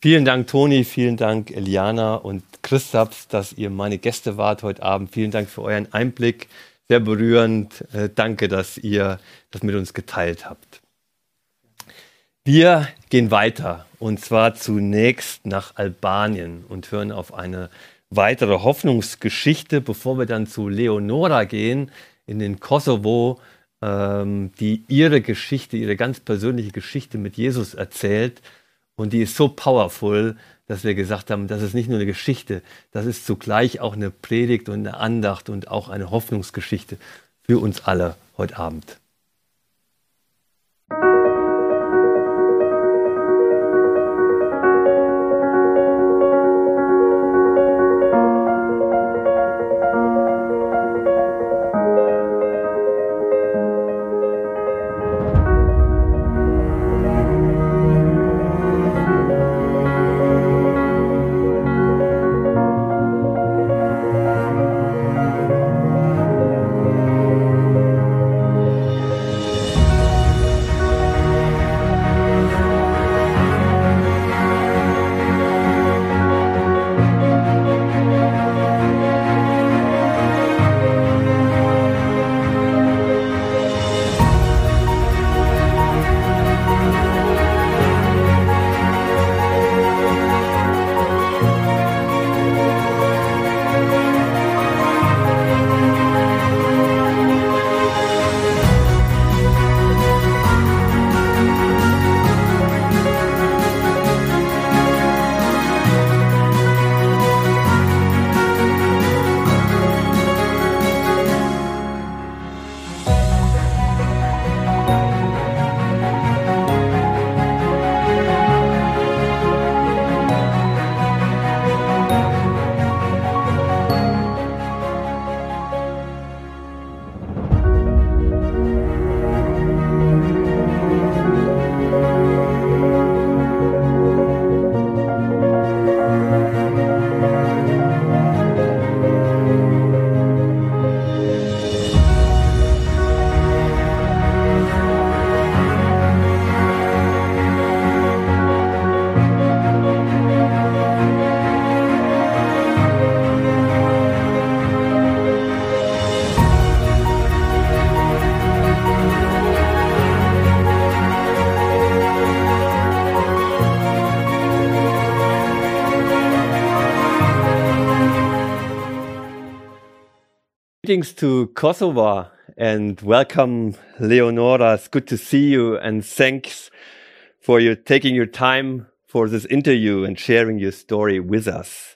Vielen Dank, Toni, vielen Dank, Eliana und Christaps, dass ihr meine Gäste wart heute Abend. Vielen Dank für euren Einblick. Sehr berührend. Äh, danke, dass ihr das mit uns geteilt habt. Wir gehen weiter und zwar zunächst nach Albanien und hören auf eine weitere Hoffnungsgeschichte, bevor wir dann zu Leonora gehen in den Kosovo, ähm, die ihre Geschichte, ihre ganz persönliche Geschichte mit Jesus erzählt. Und die ist so powerful, dass wir gesagt haben, das ist nicht nur eine Geschichte, das ist zugleich auch eine Predigt und eine Andacht und auch eine Hoffnungsgeschichte für uns alle heute Abend. Greetings to Kosovo and welcome, Leonora. It's good to see you and thanks for you taking your time for this interview and sharing your story with us.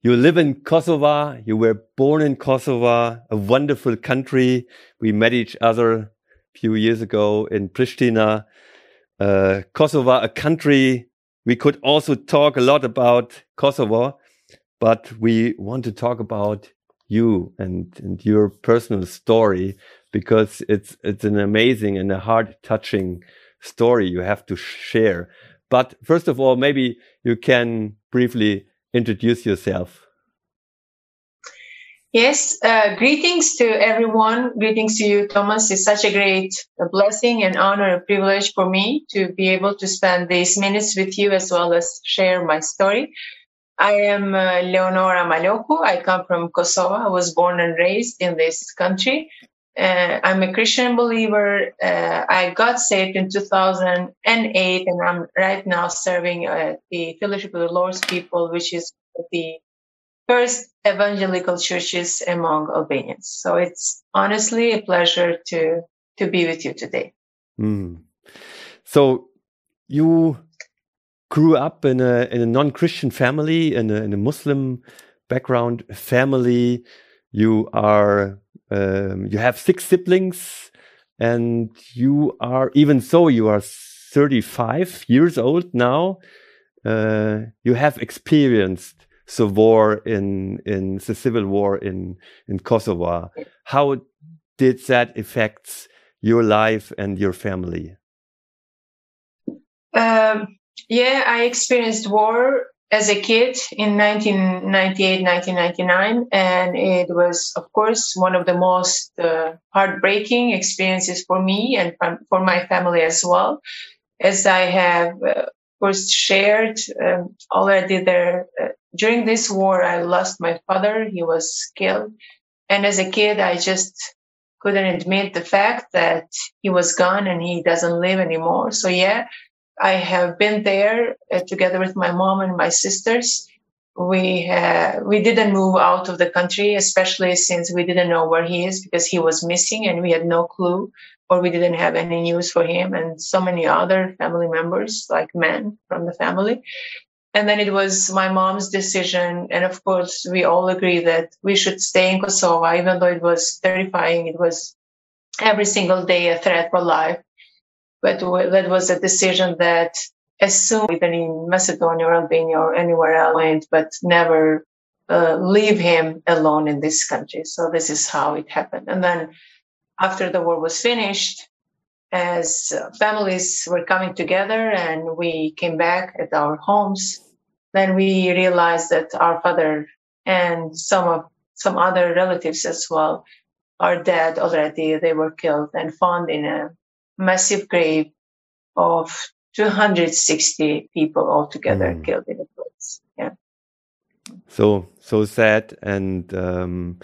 You live in Kosovo. You were born in Kosovo, a wonderful country. We met each other a few years ago in Pristina. Uh, Kosovo, a country we could also talk a lot about Kosovo, but we want to talk about you and, and your personal story because it's it's an amazing and a heart touching story you have to share. But first of all, maybe you can briefly introduce yourself. Yes, uh, greetings to everyone. Greetings to you, Thomas. It's such a great blessing and honor and privilege for me to be able to spend these minutes with you as well as share my story. I am uh, Leonora Maloku. I come from Kosovo. I was born and raised in this country. Uh, I'm a Christian believer. Uh, I got saved in 2008, and I'm right now serving at the Fellowship of the Lord's People, which is the first evangelical churches among Albanians. So it's honestly a pleasure to to be with you today. Mm. So you grew up in a in a non-Christian family, in a, in a Muslim background family. You are um, you have six siblings, and you are even so you are 35 years old now. Uh, you have experienced the war in in the civil war in in Kosovo. How did that affect your life and your family? Um, yeah, I experienced war as a kid in 1998, 1999, and it was, of course, one of the most uh, heartbreaking experiences for me and for my family as well, as I have, uh, of course, shared um, already there. Uh, during this war, I lost my father. He was killed. And as a kid, I just couldn't admit the fact that he was gone and he doesn't live anymore. So yeah, I have been there uh, together with my mom and my sisters. We uh, we didn't move out of the country, especially since we didn't know where he is because he was missing and we had no clue or we didn't have any news for him and so many other family members like men from the family. And then it was my mom's decision. And of course, we all agree that we should stay in Kosovo, even though it was terrifying. It was every single day a threat for life but that was a decision that as soon either in Macedonia or Albania or anywhere else went, but never uh, leave him alone in this country. So this is how it happened. And then after the war was finished, as uh, families were coming together and we came back at our homes, then we realized that our father and some of some other relatives as well are dead already. They were killed and found in a massive grave of 260 people altogether mm. killed in the place. Yeah. So so sad, and um,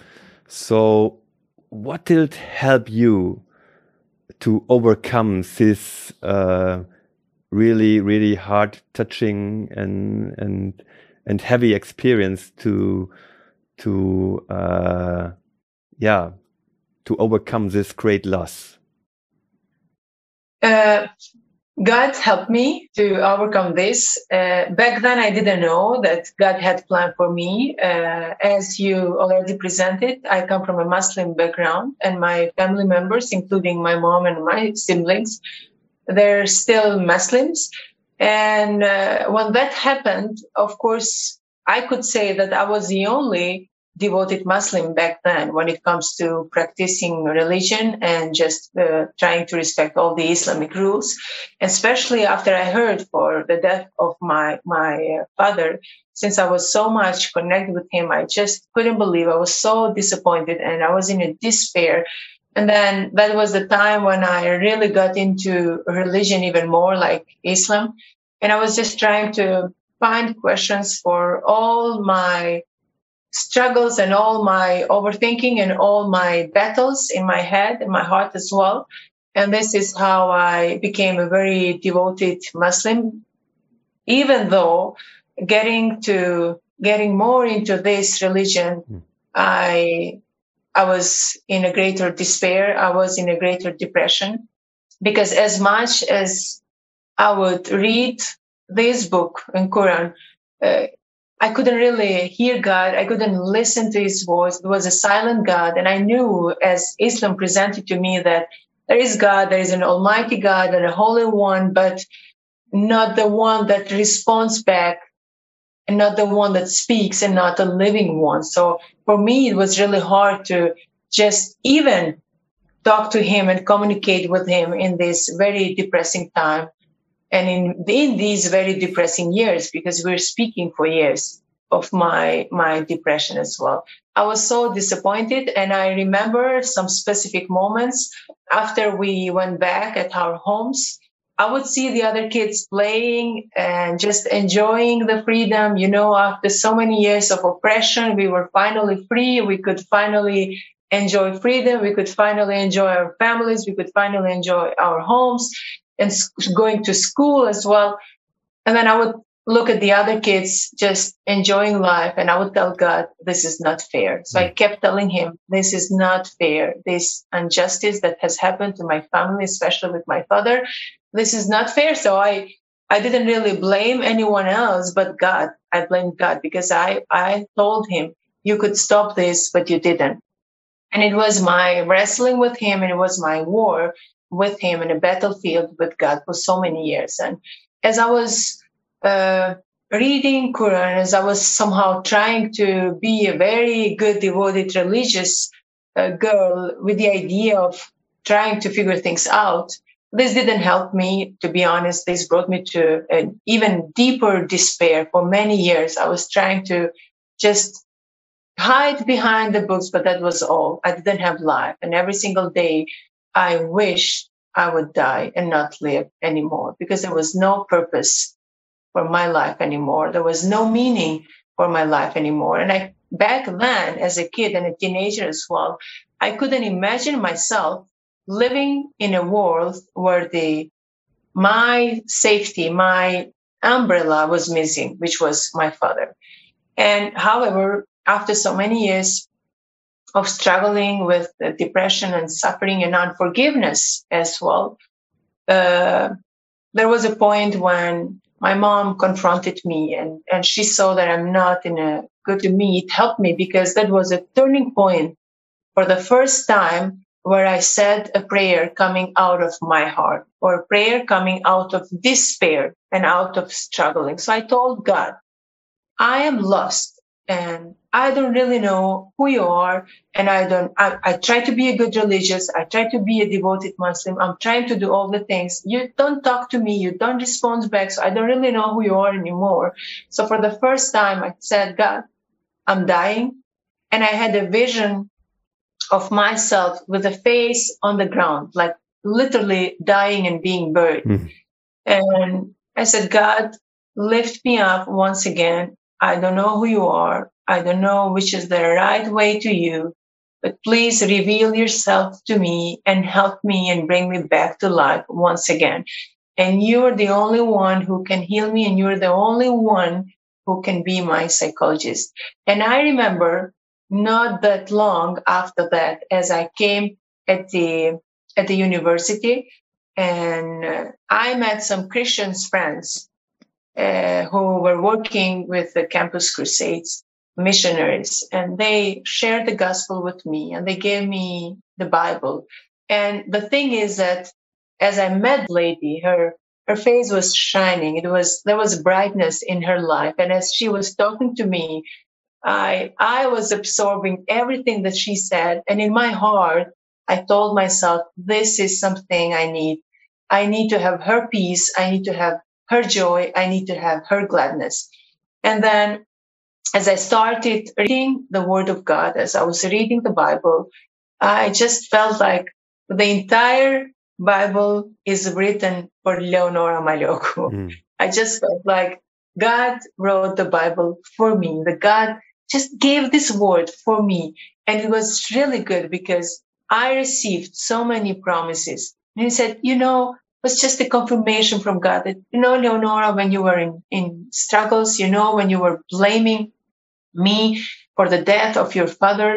so what did help you to overcome this uh, really really hard touching and and and heavy experience to to uh, yeah to overcome this great loss uh, God helped me to overcome this. Uh, back then, I didn't know that God had planned for me. Uh, as you already presented, I come from a Muslim background, and my family members, including my mom and my siblings, they're still Muslims. And uh, when that happened, of course, I could say that I was the only devoted Muslim back then when it comes to practicing religion and just uh, trying to respect all the Islamic rules. Especially after I heard for the death of my my uh, father, since I was so much connected with him, I just couldn't believe. I was so disappointed and I was in a despair. And then that was the time when I really got into religion even more, like Islam. And I was just trying to find questions for all my struggles and all my overthinking and all my battles in my head and my heart as well. And this is how I became a very devoted Muslim, even though getting to getting more into this religion, mm. I I was in a greater despair. I was in a greater depression because as much as I would read this book in Quran, uh, I couldn't really hear God. I couldn't listen to his voice. It was a silent God. And I knew as Islam presented to me that there is God, there is an almighty God and a holy one, but not the one that responds back and not the one that speaks and not the living one. So for me, it was really hard to just even talk to him and communicate with him in this very depressing time and in, in these very depressing years because we're speaking for years of my my depression as well. I was so disappointed and i remember some specific moments after we went back at our homes. I would see the other kids playing and just enjoying the freedom you know after so many years of oppression we were finally free. We could finally enjoy freedom. We could finally enjoy our families. We could finally enjoy our homes and going to school as well. And then I would look at the other kids just enjoying life and I would tell God, this is not fair. So I mm. kept telling him, this is not fair. This injustice that has happened to my family, especially with my father, this is not fair. So I, I didn't really blame anyone else but God. I blamed God because I, I told him you could stop this, but you didn't. And it was my wrestling with him and it was my war with him in a battlefield with God for so many years. And as I was uh, reading Quran, as I was somehow trying to be a very good, devoted, religious uh, girl with the idea of trying to figure things out, this didn't help me, to be honest. This brought me to an even deeper despair for many years. I was trying to just hide behind the books, but that was all. I didn't have life. And every single day I wish I would die and not live anymore because there was no purpose for my life anymore. There was no meaning for my life anymore. And I, back then, as a kid and a teenager as well, I couldn't imagine myself living in a world where the, my safety, my umbrella was missing, which was my father. And however, after so many years, of struggling with depression and suffering and unforgiveness as well. Uh, there was a point when my mom confronted me and, and she saw that I'm not in a good to me. It helped me because that was a turning point for the first time where I said a prayer coming out of my heart or a prayer coming out of despair and out of struggling. So I told God, I am lost and I don't really know who you are. And I don't, I, I try to be a good religious. I try to be a devoted Muslim. I'm trying to do all the things. You don't talk to me. You don't respond back. So I don't really know who you are anymore. So for the first time, I said, God, I'm dying. And I had a vision of myself with a face on the ground, like literally dying and being buried. Mm-hmm. And I said, God, lift me up once again I don't know who you are. I don't know which is the right way to you, but please reveal yourself to me and help me and bring me back to life once again. And you're the only one who can heal me and you're the only one who can be my psychologist. And I remember not that long after that, as I came at the, at the university and I met some Christian friends uh, who were working with the Campus Crusades missionaries, and they shared the gospel with me, and they gave me the Bible. And the thing is that as I met lady, her her face was shining. It was there was brightness in her life, and as she was talking to me, I I was absorbing everything that she said, and in my heart, I told myself, this is something I need. I need to have her peace. I need to have her joy. I need to have her gladness. And then as I started reading the word of God, as I was reading the Bible, I just felt like the entire Bible is written for Leonora Malioku. Mm. I just felt like God wrote the Bible for me. The God just gave this word for me. And it was really good because I received so many promises. And he said, you know, was just a confirmation from God that, you know, Leonora, when you were in, in struggles, you know, when you were blaming me for the death of your father,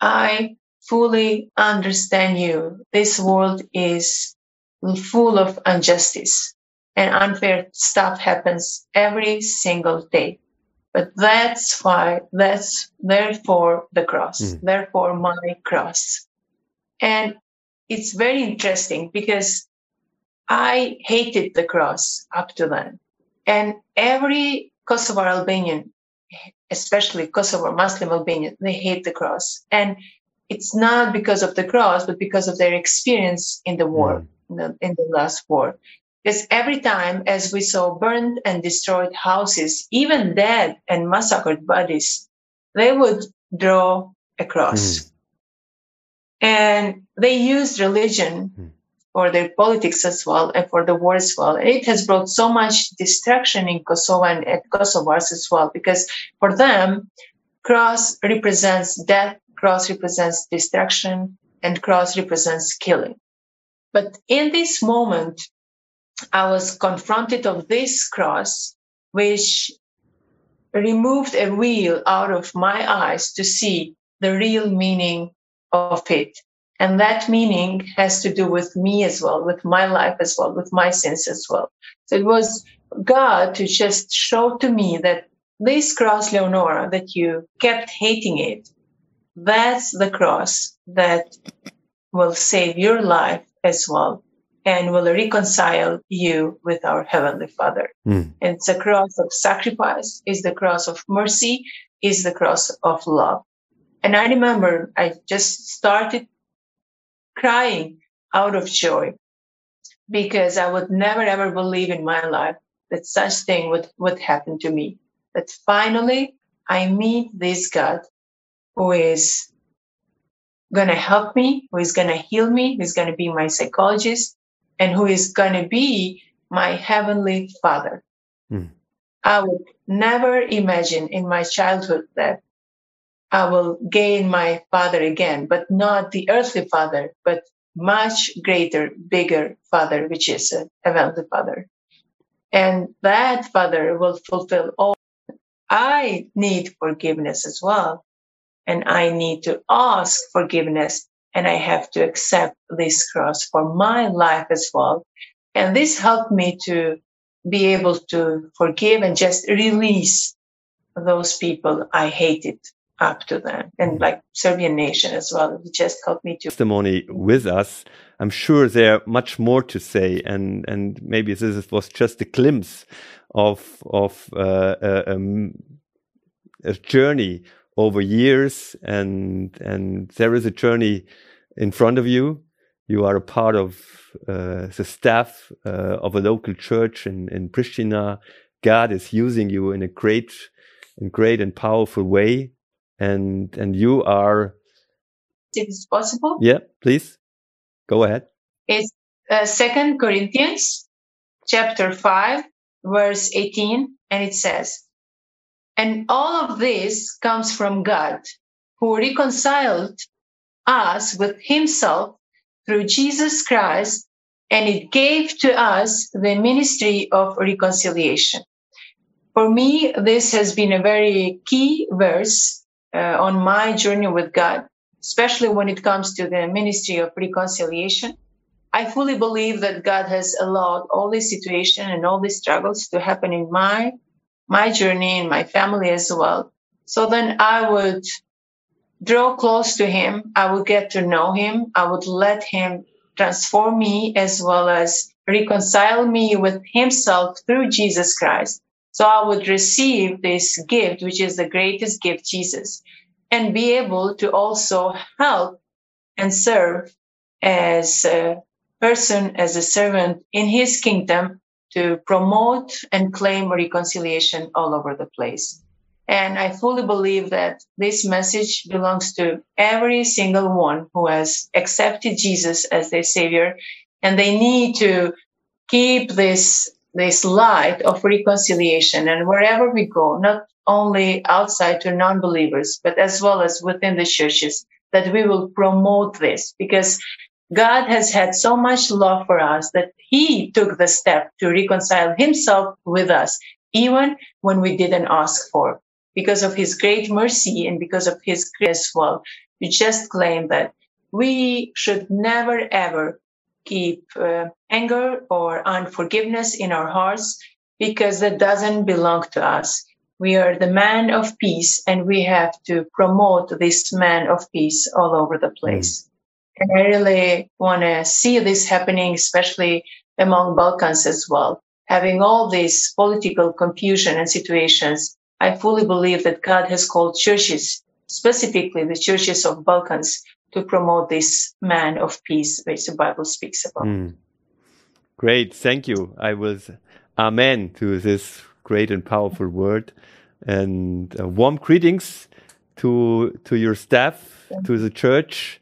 I fully understand you. This world is full of injustice and unfair stuff happens every single day. But that's why, that's therefore the cross, Mm. therefore my cross. And it's very interesting because I hated the cross up to then. And every Kosovo Albanian, especially Kosovo Muslim Albanian, they hate the cross. And it's not because of the cross, but because of their experience in the war, hmm. in, the, in the last war. Because every time, as we saw burned and destroyed houses, even dead and massacred bodies, they would draw a cross. Hmm. And they used religion hmm. For their politics as well and for the war as well. And it has brought so much destruction in Kosovo and at Kosovars as well, because for them, cross represents death, cross represents destruction, and cross represents killing. But in this moment, I was confronted of this cross, which removed a wheel out of my eyes to see the real meaning of it. And that meaning has to do with me as well, with my life as well, with my sins as well. So it was God to just show to me that this cross, Leonora, that you kept hating it, that's the cross that will save your life as well and will reconcile you with our Heavenly Father. Mm. And it's a cross of sacrifice, is the cross of mercy, is the cross of love. And I remember I just started crying out of joy because I would never ever believe in my life that such thing would, would happen to me. That finally I meet this God who is going to help me, who is going to heal me, who is going to be my psychologist, and who is going to be my heavenly father. Mm. I would never imagine in my childhood that I will gain my father again, but not the earthly father, but much greater, bigger father, which is a heavenly father. And that father will fulfill all. I need forgiveness as well. And I need to ask forgiveness and I have to accept this cross for my life as well. And this helped me to be able to forgive and just release those people I hated up to them and like Serbian nation as well. It just helped me to testimony with us. I'm sure there are much more to say, and and maybe this was just a glimpse of of uh, a, um, a journey over years, and and there is a journey in front of you. You are a part of uh, the staff uh, of a local church in in Pristina. God is using you in a great, in great and powerful way, and and you are. if it's possible. Yeah, please go ahead. It's uh, Second Corinthians chapter 5 verse 18 and it says and all of this comes from God who reconciled us with himself through Jesus Christ and it gave to us the ministry of reconciliation. For me, this has been a very key verse uh, on my journey with God, especially when it comes to the ministry of reconciliation. I fully believe that God has allowed all this situation and all these struggles to happen in my my journey in my family as well. So then I would draw close to him. I would get to know him. I would let him transform me as well as reconcile me with himself through Jesus Christ. So I would receive this gift, which is the greatest gift, Jesus, and be able to also help and serve as a person, as a servant in his kingdom to promote and claim reconciliation all over the place. And I fully believe that this message belongs to every single one who has accepted Jesus as their savior. And they need to keep this, this light of reconciliation. And wherever we go, not only outside to non-believers, but as well as within the churches, that we will promote this because God has had so much love for us that he took the step to reconcile himself with us, even when we didn't ask for because of his great mercy and because of his grace well. we just claim that we should never ever keep uh, anger or unforgiveness in our hearts because that doesn't belong to us. We are the man of peace and we have to promote this man of peace all over the place. And I really want to see this happening, especially among Balkans as well. Having all this political confusion and situations, I fully believe that God has called churches, specifically the churches of Balkans, to promote this man of peace, which the Bible speaks about. Mm. Great, thank you. I was amen to this great and powerful word, and uh, warm greetings to to your staff, to the church,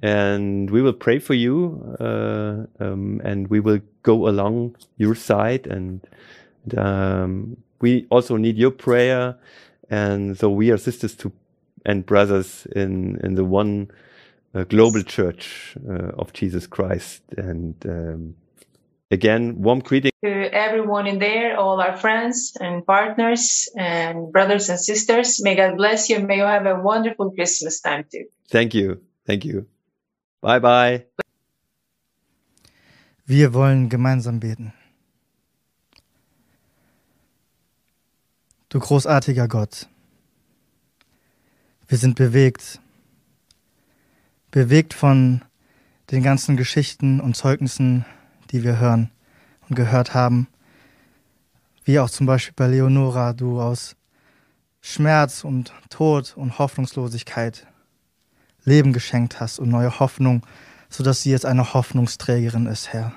and we will pray for you, uh, um, and we will go along your side, and um, we also need your prayer, and so we are sisters to and brothers in in the one uh, global church uh, of Jesus Christ. And um, again, warm greeting. To everyone in there, all our friends and partners and brothers and sisters, may God bless you. May you have a wonderful Christmas time too. Thank you. Thank you. Bye bye. Wir wollen gemeinsam beten. Du großartiger Gott, wir sind bewegt bewegt von den ganzen Geschichten und Zeugnissen, die wir hören und gehört haben. Wie auch zum Beispiel bei Leonora, du aus Schmerz und Tod und Hoffnungslosigkeit Leben geschenkt hast und neue Hoffnung, sodass sie jetzt eine Hoffnungsträgerin ist, Herr.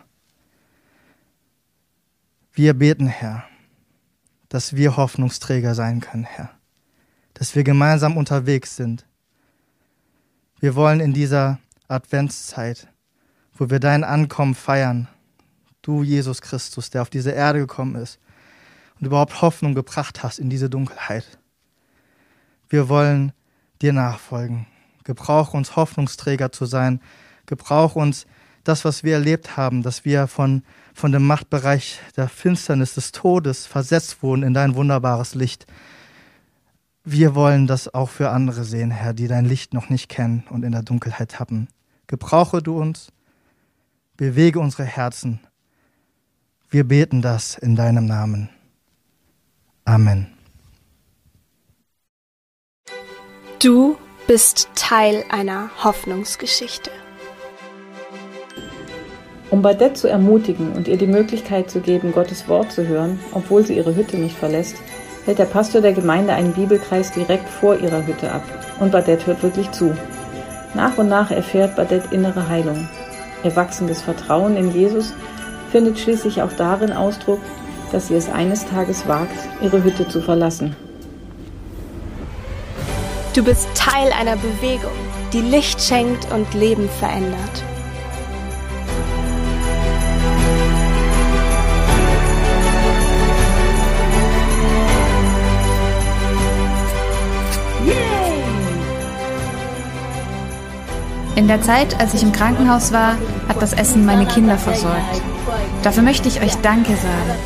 Wir beten, Herr, dass wir Hoffnungsträger sein können, Herr. Dass wir gemeinsam unterwegs sind, wir wollen in dieser Adventszeit, wo wir dein Ankommen feiern, du Jesus Christus, der auf diese Erde gekommen ist und überhaupt Hoffnung gebracht hast in diese Dunkelheit. Wir wollen dir nachfolgen. Gebrauch uns Hoffnungsträger zu sein. Gebrauch uns das, was wir erlebt haben, dass wir von, von dem Machtbereich der Finsternis des Todes versetzt wurden in dein wunderbares Licht wir wollen das auch für andere sehen, Herr, die dein Licht noch nicht kennen und in der Dunkelheit tappen. Gebrauche du uns, bewege unsere Herzen. Wir beten das in deinem Namen. Amen. Du bist Teil einer Hoffnungsgeschichte. Um Badette zu ermutigen und ihr die Möglichkeit zu geben, Gottes Wort zu hören, obwohl sie ihre Hütte nicht verlässt, hält der Pastor der Gemeinde einen Bibelkreis direkt vor ihrer Hütte ab und Badette hört wirklich zu. Nach und nach erfährt Badette innere Heilung. Ihr wachsendes Vertrauen in Jesus findet schließlich auch darin Ausdruck, dass sie es eines Tages wagt, ihre Hütte zu verlassen. Du bist Teil einer Bewegung, die Licht schenkt und Leben verändert. In der Zeit, als ich im Krankenhaus war, hat das Essen meine Kinder versorgt. Dafür möchte ich euch Danke sagen.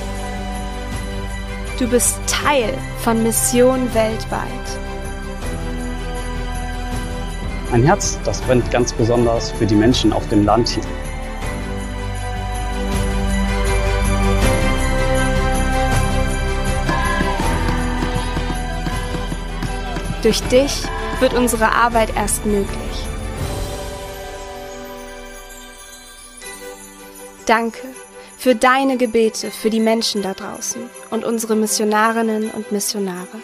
Du bist Teil von Mission weltweit. Mein Herz, das brennt ganz besonders für die Menschen auf dem Land hier. Durch dich wird unsere Arbeit erst möglich. Danke für deine Gebete für die Menschen da draußen und unsere Missionarinnen und Missionare.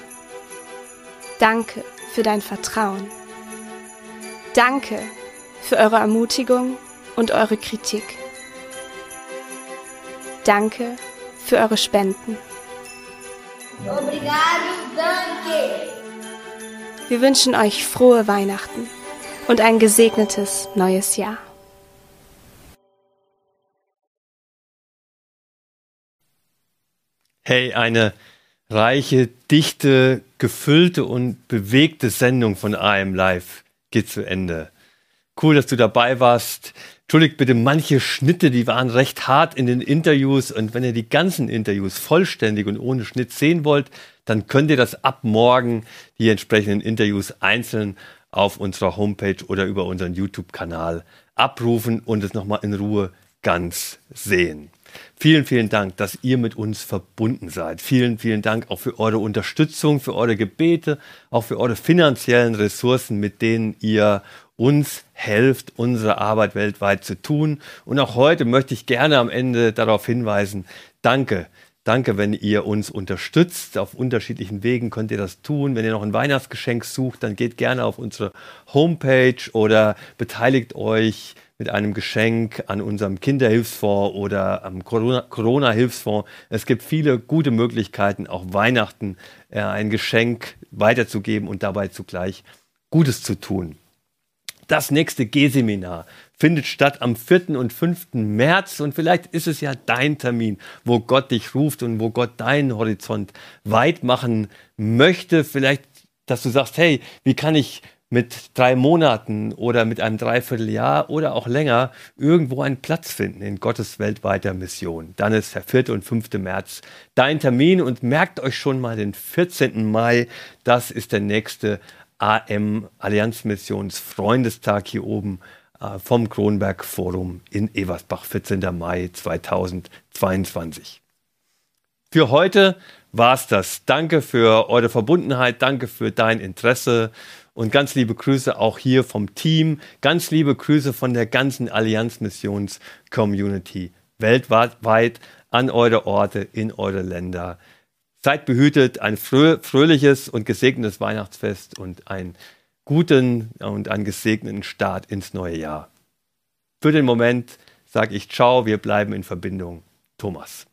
Danke für dein Vertrauen. Danke für eure Ermutigung und eure Kritik. Danke für eure Spenden. Obrigado, danke. Wir wünschen euch frohe Weihnachten und ein gesegnetes neues Jahr. Hey, eine reiche, dichte, gefüllte und bewegte Sendung von AM Live geht zu Ende. Cool, dass du dabei warst. Entschuldigt bitte manche Schnitte, die waren recht hart in den Interviews. Und wenn ihr die ganzen Interviews vollständig und ohne Schnitt sehen wollt, dann könnt ihr das ab morgen, die entsprechenden Interviews einzeln auf unserer Homepage oder über unseren YouTube-Kanal abrufen und es nochmal in Ruhe ganz sehen. Vielen, vielen Dank, dass ihr mit uns verbunden seid. Vielen, vielen Dank auch für eure Unterstützung, für eure Gebete, auch für eure finanziellen Ressourcen, mit denen ihr uns helft, unsere Arbeit weltweit zu tun. Und auch heute möchte ich gerne am Ende darauf hinweisen, danke. Danke, wenn ihr uns unterstützt. Auf unterschiedlichen Wegen könnt ihr das tun. Wenn ihr noch ein Weihnachtsgeschenk sucht, dann geht gerne auf unsere Homepage oder beteiligt euch mit einem Geschenk an unserem Kinderhilfsfonds oder am Corona-Hilfsfonds. es gibt viele gute Möglichkeiten, auch Weihnachten äh, ein Geschenk weiterzugeben und dabei zugleich Gutes zu tun. Das nächste G-Seminar findet statt am 4. und 5. März und vielleicht ist es ja dein Termin, wo Gott dich ruft und wo Gott deinen Horizont weit machen möchte. Vielleicht, dass du sagst, hey, wie kann ich mit drei Monaten oder mit einem Dreivierteljahr oder auch länger irgendwo einen Platz finden in Gottes weltweiter Mission. Dann ist der 4. und 5. März dein Termin und merkt euch schon mal den 14. Mai. Das ist der nächste AM Allianzmissions Freundestag hier oben äh, vom Kronberg Forum in Eversbach, 14. Mai 2022. Für heute war es das. Danke für eure Verbundenheit, danke für dein Interesse und ganz liebe Grüße auch hier vom Team. Ganz liebe Grüße von der ganzen Allianz-Missions-Community weltweit an eure Orte, in eure Länder. Seid behütet, ein fröhliches und gesegnetes Weihnachtsfest und einen guten und einen gesegneten Start ins neue Jahr. Für den Moment sage ich Ciao, wir bleiben in Verbindung. Thomas.